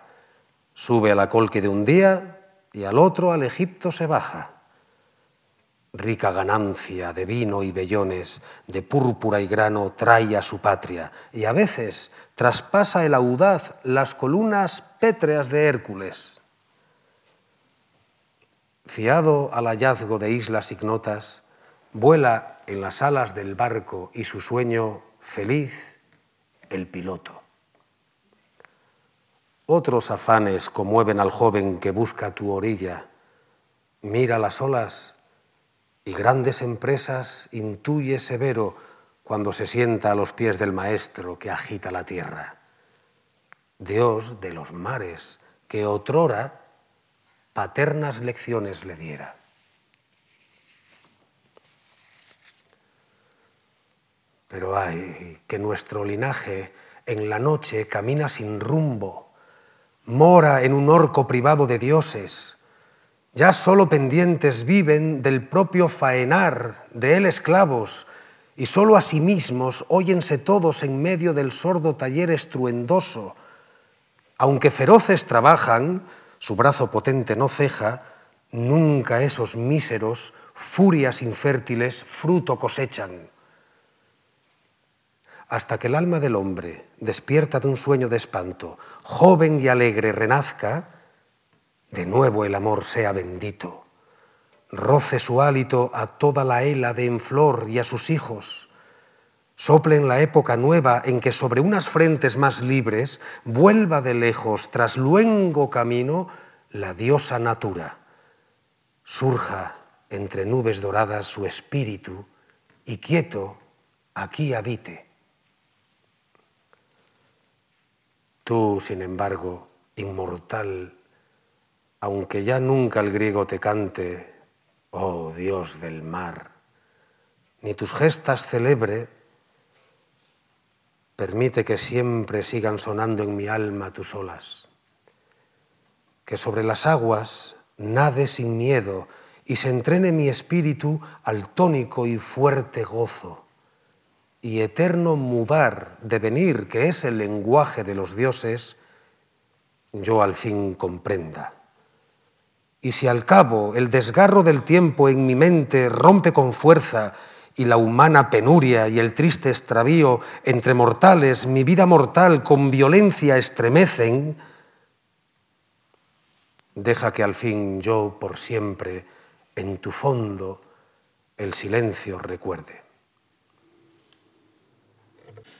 sube a la colque de un día y al otro al Egipto se baja rica ganancia de vino y vellones, de púrpura y grano trae a su patria, y a veces traspasa el audaz las columnas pétreas de Hércules. Fiado al hallazgo de islas ignotas, vuela en las alas del barco y su sueño feliz el piloto. Otros afanes conmueven al joven que busca tu orilla. Mira las olas y grandes empresas intuye severo cuando se sienta a los pies del Maestro que agita la tierra. Dios de los mares, que otrora paternas lecciones le diera. Pero ay, que nuestro linaje en la noche camina sin rumbo, mora en un orco privado de dioses, ya solo pendientes viven del propio faenar, de él esclavos, y solo a sí mismos óyense todos en medio del sordo taller estruendoso. Aunque feroces trabajan, su brazo potente no ceja, nunca esos míseros, furias infértiles, fruto cosechan. Hasta que el alma del hombre, despierta de un sueño de espanto, joven y alegre, renazca, de nuevo el amor sea bendito, roce su hálito a toda la hela de en flor y a sus hijos, sople en la época nueva en que sobre unas frentes más libres vuelva de lejos, tras luengo camino, la diosa natura, surja entre nubes doradas su espíritu y quieto aquí habite. Tú, sin embargo, inmortal, aunque ya nunca el griego te cante, oh Dios del mar, ni tus gestas celebre, permite que siempre sigan sonando en mi alma tus olas, que sobre las aguas nade sin miedo y se entrene mi espíritu al tónico y fuerte gozo, y eterno mudar, devenir, que es el lenguaje de los dioses, yo al fin comprenda y si al cabo el desgarro del tiempo en mi mente rompe con fuerza y la humana penuria y el triste extravío entre mortales mi vida mortal con violencia estremecen, deja que al fin yo por siempre en tu fondo el silencio recuerde.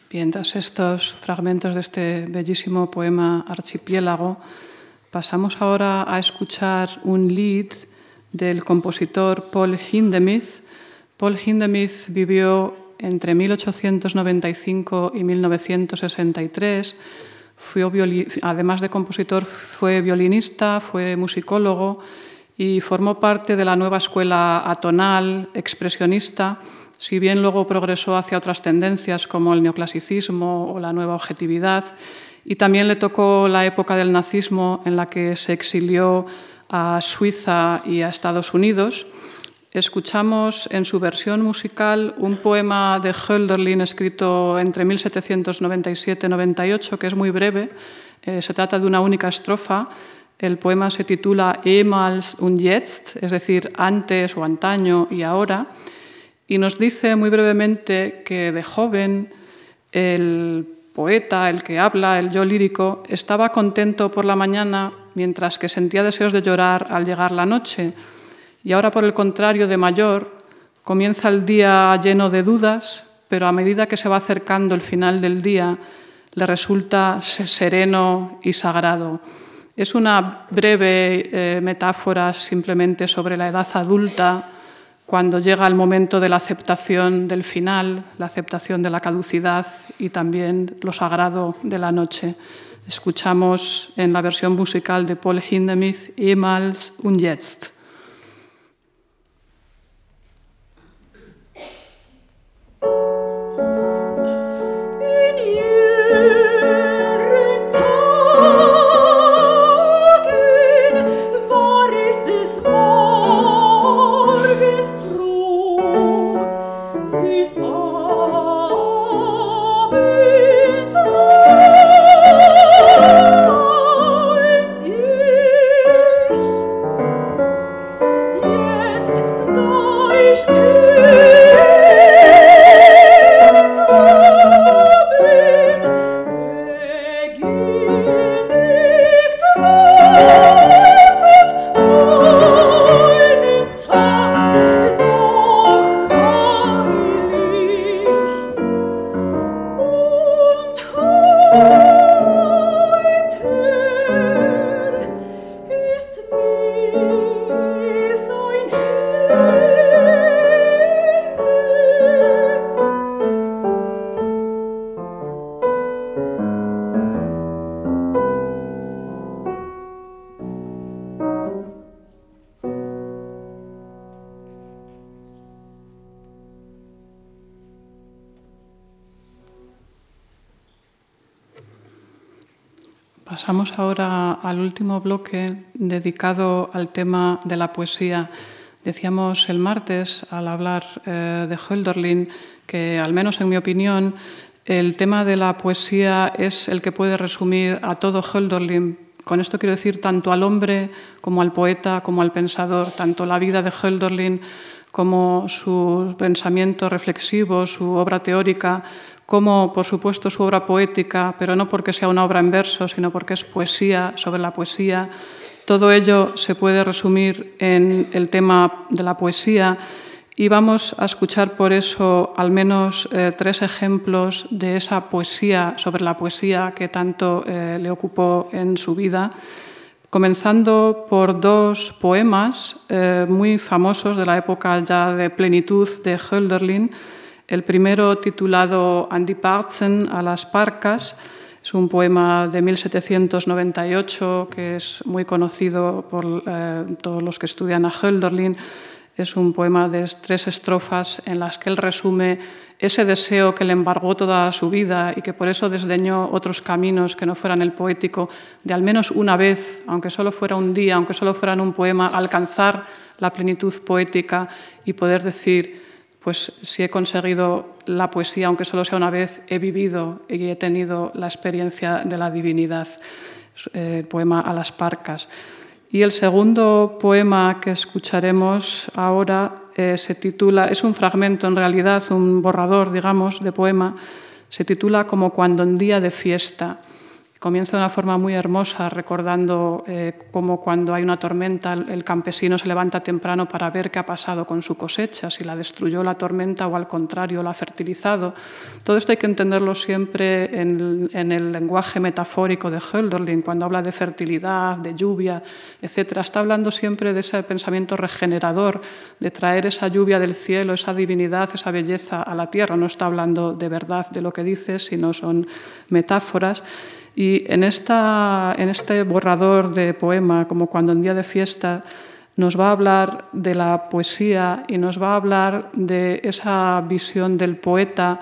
Bien, tras estos fragmentos de este bellísimo poema Archipiélago, pasamos ahora a escuchar un lead del compositor Paul Hindemith. Paul Hindemith vivió entre 1895 y 1963. además de compositor, fue violinista, fue musicólogo y formó parte de la nueva escuela atonal, expresionista, si bien luego progresó hacia otras tendencias como el neoclasicismo o la nueva objetividad, y también le tocó la época del nazismo en la que se exilió a Suiza y a Estados Unidos. Escuchamos en su versión musical un poema de Hölderlin escrito entre 1797 y 98, que es muy breve. Eh, se trata de una única estrofa. El poema se titula Ehemals und Jetzt, es decir, antes o antaño y ahora y nos dice muy brevemente que de joven el poeta, el que habla, el yo lírico, estaba contento por la mañana mientras que sentía deseos de llorar al llegar la noche. Y ahora, por el contrario, de mayor, comienza el día lleno de dudas, pero a medida que se va acercando el final del día, le resulta sereno y sagrado. Es una breve eh, metáfora simplemente sobre la edad adulta cuando llega el momento de la aceptación del final, la aceptación de la caducidad y también lo sagrado de la noche. Escuchamos en la versión musical de Paul Hindemith, Emals und Jetzt. Pasamos ahora al último bloque dedicado al tema de la poesía. Decíamos el martes, al hablar eh, de Hölderlin, que al menos en mi opinión, el tema de la poesía es el que puede resumir a todo Hölderlin. Con esto quiero decir tanto al hombre como al poeta, como al pensador, tanto la vida de Hölderlin como su pensamiento reflexivo, su obra teórica, como, por supuesto, su obra poética, pero no porque sea una obra en verso, sino porque es poesía sobre la poesía. Todo ello se puede resumir en el tema de la poesía y vamos a escuchar por eso al menos eh, tres ejemplos de esa poesía sobre la poesía que tanto eh, le ocupó en su vida, comenzando por dos poemas eh, muy famosos de la época ya de plenitud de Hölderlin, el primero, titulado Andy Parzen a las Parcas, es un poema de 1798 que es muy conocido por todos los que estudian a Hölderlin. Es un poema de tres estrofas en las que él resume ese deseo que le embargó toda su vida y que por eso desdeñó otros caminos que no fueran el poético, de al menos una vez, aunque solo fuera un día, aunque solo fuera en un poema, alcanzar la plenitud poética y poder decir, pues si he conseguido la poesía, aunque solo sea una vez, he vivido y he tenido la experiencia de la divinidad. El eh, poema a las parcas. Y el segundo poema que escucharemos ahora eh, se titula, es un fragmento en realidad, un borrador, digamos, de poema, se titula Como cuando en día de fiesta. Comienza de una forma muy hermosa recordando eh, cómo cuando hay una tormenta el campesino se levanta temprano para ver qué ha pasado con su cosecha, si la destruyó la tormenta o al contrario la ha fertilizado. Todo esto hay que entenderlo siempre en, el lenguaje metafórico de Hölderlin, cuando habla de fertilidad, de lluvia, etc. Está hablando siempre de ese pensamiento regenerador, de traer esa lluvia del cielo, esa divinidad, esa belleza a la tierra. No está hablando de verdad de lo que dice, sino son metáforas. Y en, esta, en este borrador de poema, como cuando en día de fiesta, nos va a hablar de la poesía y nos va a hablar de esa visión del poeta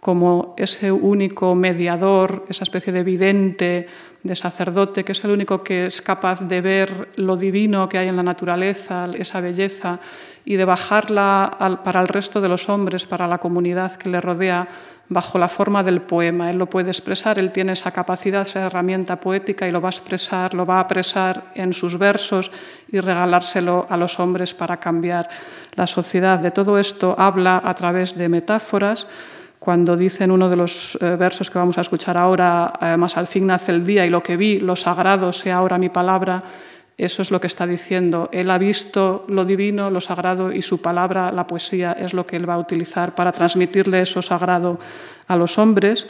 como ese único mediador, esa especie de vidente, de sacerdote, que es el único que es capaz de ver lo divino que hay en la naturaleza, esa belleza, y de bajarla para el resto de los hombres, para la comunidad que le rodea, bajo la forma del poema. Él lo puede expresar, él tiene esa capacidad, esa herramienta poética y lo va a expresar, lo va a apresar en sus versos y regalárselo a los hombres para cambiar la sociedad. De todo esto habla a través de metáforas. Cuando dice en uno de los eh, versos que vamos a escuchar ahora, además al fin nace el día y lo que vi, lo sagrado sea ahora mi palabra, eso es lo que está diciendo. Él ha visto lo divino, lo sagrado y su palabra, la poesía, es lo que él va a utilizar para transmitirle eso sagrado a los hombres.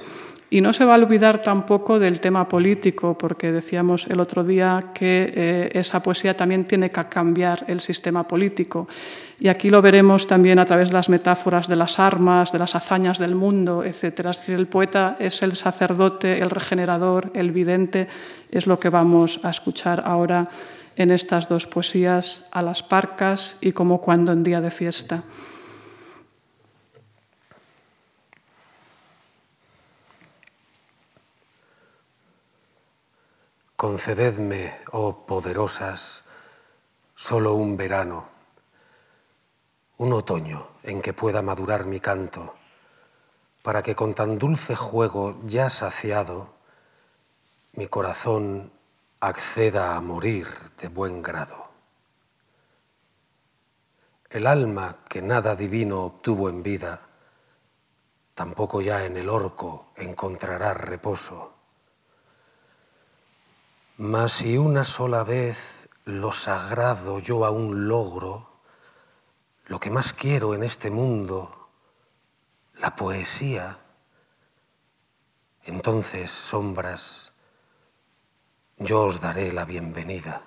Y no se va a olvidar tampoco del tema político, porque decíamos el otro día que eh, esa poesía también tiene que cambiar el sistema político. Y aquí lo veremos también a través de las metáforas de las armas, de las hazañas del mundo, etc. Es decir, el poeta es el sacerdote, el regenerador, el vidente, es lo que vamos a escuchar ahora en estas dos poesías, A las parcas y Como cuando en día de fiesta. Concededme, oh poderosas, solo un verano, un otoño en que pueda madurar mi canto, para que con tan dulce juego ya saciado, mi corazón acceda a morir de buen grado. El alma que nada divino obtuvo en vida, tampoco ya en el orco encontrará reposo. Mas si una sola vez lo sagrado yo aún logro, lo que más quiero en este mundo, la poesía, entonces, sombras, yo os daré la bienvenida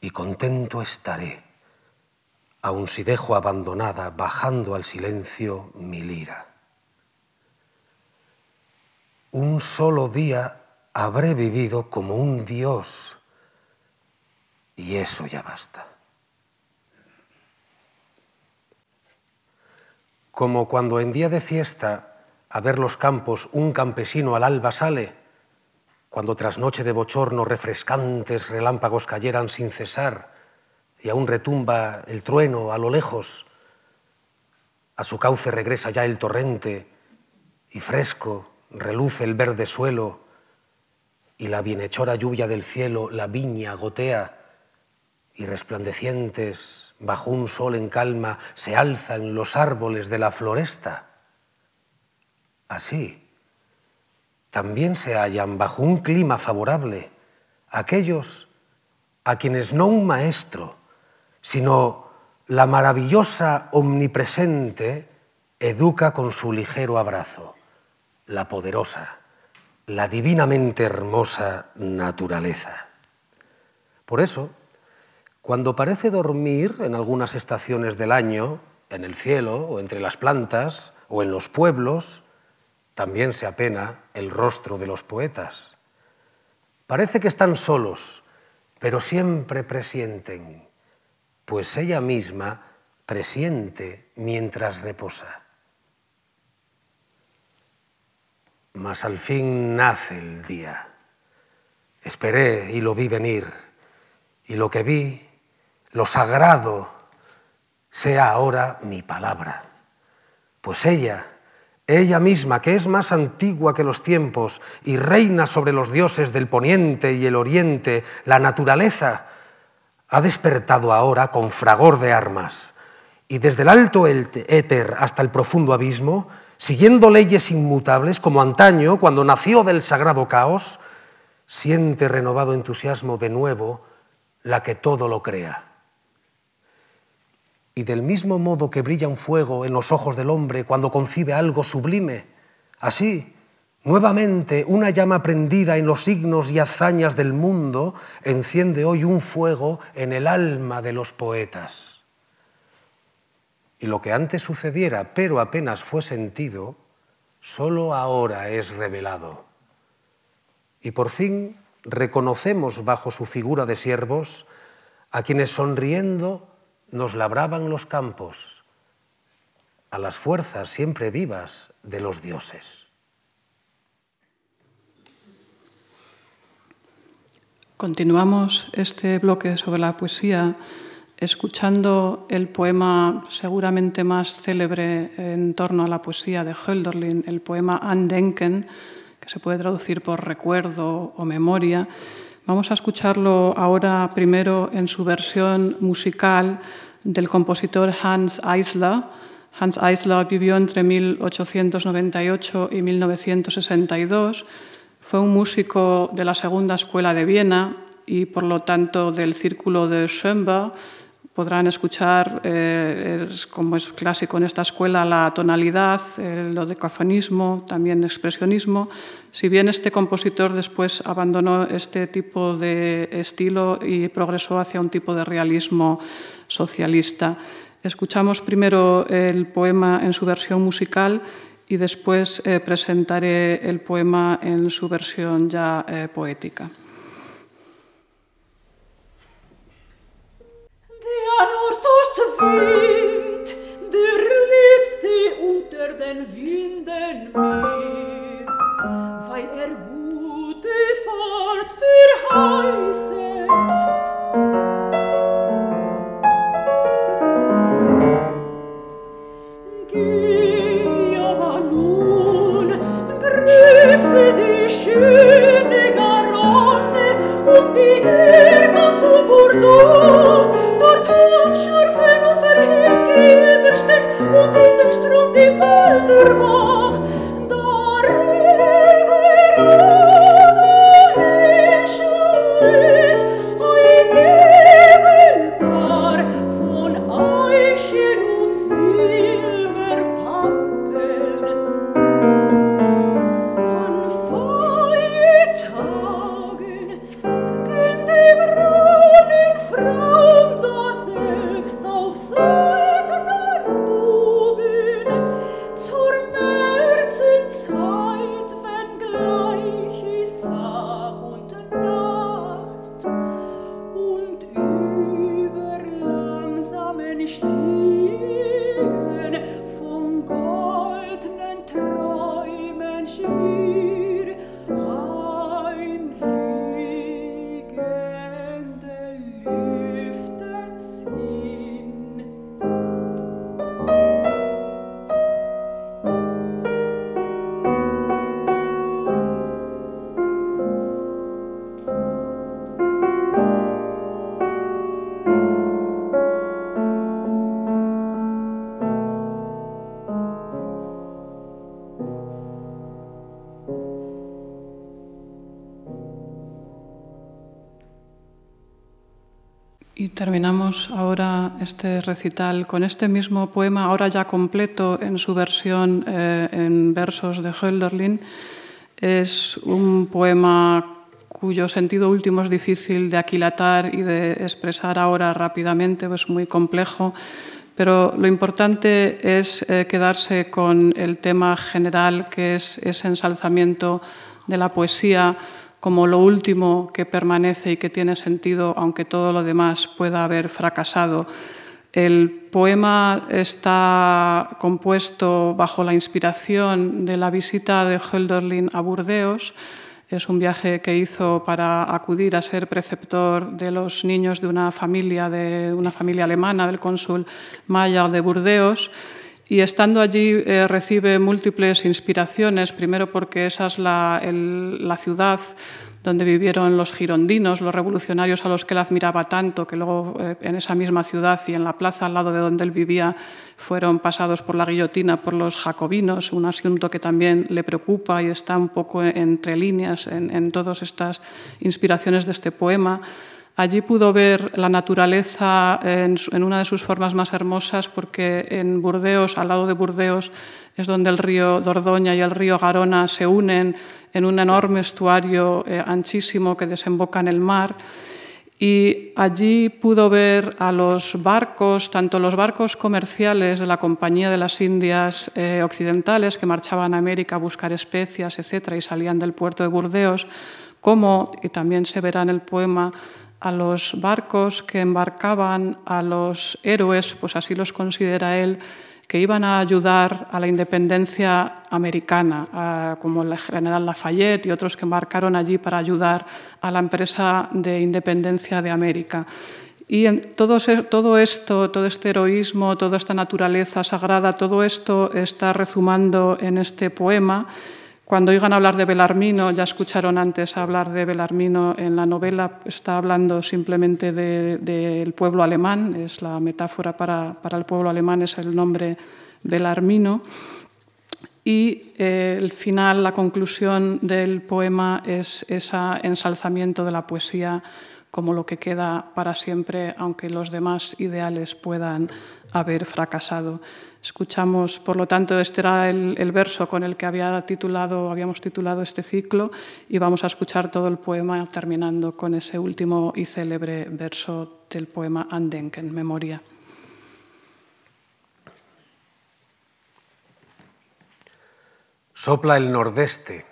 y contento estaré, aun si dejo abandonada, bajando al silencio mi lira. Un solo día habré vivido como un Dios y eso ya basta. Como cuando en día de fiesta a ver los campos un campesino al alba sale, cuando tras noche de bochorno refrescantes relámpagos cayeran sin cesar y aún retumba el trueno a lo lejos, a su cauce regresa ya el torrente y fresco reluce el verde suelo y la bienhechora lluvia del cielo la viña gotea y resplandecientes bajo un sol en calma se alzan los árboles de la floresta. Así, también se hallan bajo un clima favorable aquellos a quienes no un maestro, sino la maravillosa omnipresente educa con su ligero abrazo, la poderosa, la divinamente hermosa naturaleza. Por eso, cuando parece dormir en algunas estaciones del año, en el cielo o entre las plantas o en los pueblos, también se apena el rostro de los poetas. Parece que están solos, pero siempre presienten, pues ella misma presiente mientras reposa. Mas al fin nace el día. Esperé y lo vi venir, y lo que vi, lo sagrado, sea ahora mi palabra, pues ella, ella misma, que es más antigua que los tiempos y reina sobre los dioses del poniente y el oriente, la naturaleza, ha despertado ahora con fragor de armas, y desde el alto éter hasta el profundo abismo, siguiendo leyes inmutables como antaño, cuando nació del sagrado caos, siente renovado entusiasmo de nuevo la que todo lo crea. Y del mismo modo que brilla un fuego en los ojos del hombre cuando concibe algo sublime, así, nuevamente, una llama prendida en los signos y hazañas del mundo enciende hoy un fuego en el alma de los poetas. Y lo que antes sucediera, pero apenas fue sentido, solo ahora es revelado. Y por fin reconocemos bajo su figura de siervos a quienes sonriendo nos labraban los campos a las fuerzas siempre vivas de los dioses. Continuamos este bloque sobre la poesía escuchando el poema seguramente más célebre en torno a la poesía de Hölderlin, el poema Andenken, que se puede traducir por recuerdo o memoria, Vamos a escucharlo ahora primero en su versión musical del compositor Hans Eisler. Hans Eisler vivió entre 1898 y 1962. Fue un músico de la Segunda Escuela de Viena y, por lo tanto, del Círculo de Schönberg, podrán escuchar, eh, como es clásico en esta escuela, la tonalidad, el decafonismo, también expresionismo. Si bien este compositor después abandonó este tipo de estilo y progresó hacia un tipo de realismo socialista. Escuchamos primero el poema en su versión musical y después eh, presentaré el poema en su versión ya eh, poética. Prophet, der Liebste unter den Winden mir, weil er gute Fahrt verheißet. Geh aber nun, grüße die schöne Garonne und die Gerka von Bordeaux, dort wohnt und in den Strom die Felder mach, terminamos ahora este recital con este mismo poema, ahora ya completo en su versión eh, en versos de Hölderlin. Es un poema cuyo sentido último es difícil de aquilatar y de expresar ahora rápidamente, es muy complejo, pero lo importante es eh, quedarse con el tema general, que es ese ensalzamiento de la poesía como lo último que permanece y que tiene sentido, aunque todo lo demás pueda haber fracasado. El poema está compuesto bajo la inspiración de la visita de Hölderlin a Burdeos. Es un viaje que hizo para acudir a ser preceptor de los niños de una familia, de una familia alemana, del cónsul Mayer de Burdeos. Y estando allí eh, recibe múltiples inspiraciones, primero porque esa es la, ciudad donde vivieron los girondinos, los revolucionarios a los que él admiraba tanto, que luego eh, en esa misma ciudad y en la plaza al lado de donde él vivía fueron pasados por la guillotina por los jacobinos, un asunto que también le preocupa y está un poco entre líneas en, en todas estas inspiraciones de este poema. Allí pudo ver la naturaleza en, una de sus formas más hermosas porque en Burdeos, al lado de Burdeos, es donde el río Dordoña y el río Garona se unen en un enorme estuario eh, anchísimo que desemboca en el mar. Y allí pudo ver a los barcos, tanto los barcos comerciales de la Compañía de las Indias eh, Occidentales que marchaban a América a buscar especias, etcétera, y salían del puerto de Burdeos, como, y también se verá en el poema, a los barcos que embarcaban a los héroes, pues así los considera él, que iban a ayudar a la independencia americana, como el general Lafayette y otros que embarcaron allí para ayudar a la empresa de independencia de América. Y todo, todo esto, todo este heroísmo, toda esta naturaleza sagrada, todo esto está rezumando en este poema cuando oigan hablar de Belarmino, ya escucharon antes hablar de Belarmino en la novela, está hablando simplemente del pueblo alemán, es la metáfora para, el pueblo alemán, es el nombre Belarmino. Y eh, el final, la conclusión del poema es ese ensalzamiento de la poesía como lo que queda para siempre, aunque los demás ideales puedan haber fracasado. Escuchamos, por lo tanto, este era el, verso con el que había titulado, habíamos titulado este ciclo y vamos a escuchar todo el poema terminando con ese último y célebre verso del poema Andenken, Memoria. Sopla el nordeste,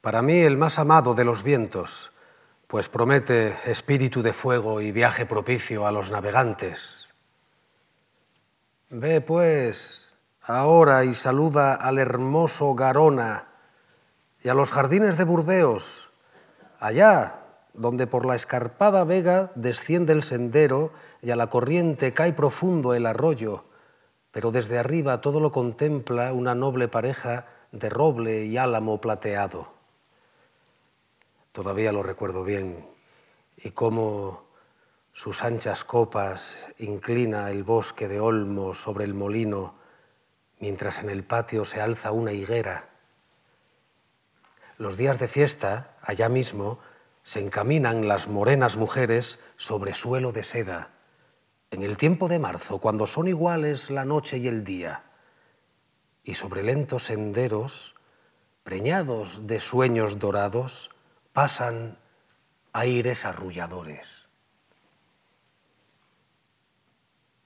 para mí el más amado de los vientos, pues promete espíritu de fuego y viaje propicio a los navegantes Ve pues ahora y saluda al hermoso Garona y a los jardines de Burdeos, allá donde por la escarpada vega desciende el sendero y a la corriente cae profundo el arroyo, pero desde arriba todo lo contempla una noble pareja de roble y álamo plateado. Todavía lo recuerdo bien, y cómo sus anchas copas inclina el bosque de olmos sobre el molino, mientras en el patio se alza una higuera. Los días de fiesta, allá mismo, se encaminan las morenas mujeres sobre suelo de seda, en el tiempo de marzo, cuando son iguales la noche y el día, y sobre lentos senderos, preñados de sueños dorados, pasan aires arrulladores.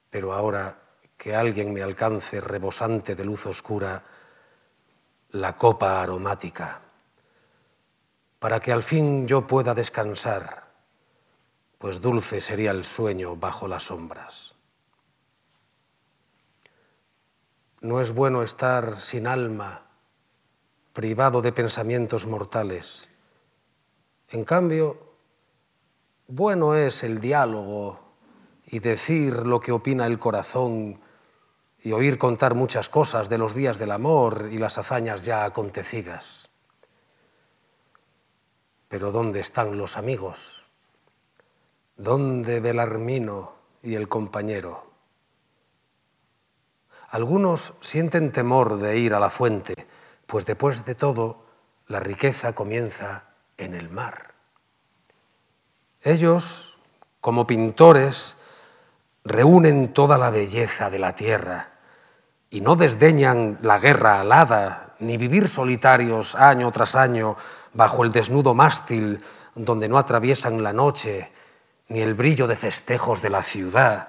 pero ahora que alguien me alcance rebosante de luz oscura la copa aromática, para que al fin yo pueda descansar, pues dulce sería el sueño bajo las sombras. No es bueno estar sin alma, privado de pensamientos mortales. En cambio, bueno es el diálogo y decir lo que opina el corazón y oír contar muchas cosas de los días del amor y las hazañas ya acontecidas. Pero ¿dónde están los amigos? ¿Dónde Belarmino y el compañero? Algunos sienten temor de ir a la fuente, pues después de todo, la riqueza comienza en el mar. Ellos, como pintores, reúnen toda la belleza de la tierra y no desdeñan la guerra alada, ni vivir solitarios año tras año bajo el desnudo mástil donde no atraviesan la noche, ni el brillo de festejos de la ciudad,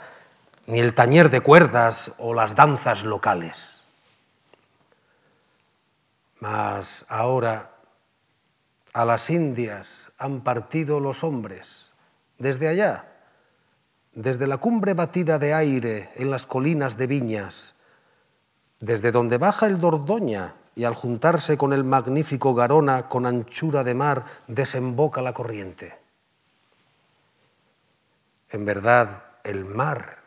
ni el tañer de cuerdas o las danzas locales. Mas ahora a las Indias han partido los hombres desde allá desde la cumbre batida de aire en las colinas de viñas, desde donde baja el Dordoña y al juntarse con el magnífico Garona con anchura de mar desemboca la corriente. En verdad, el mar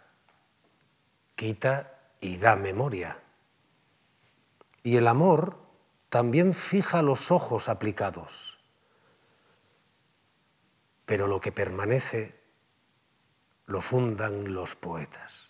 quita y da memoria. Y el amor también fija los ojos aplicados. Pero lo que permanece lo fundan los poetas.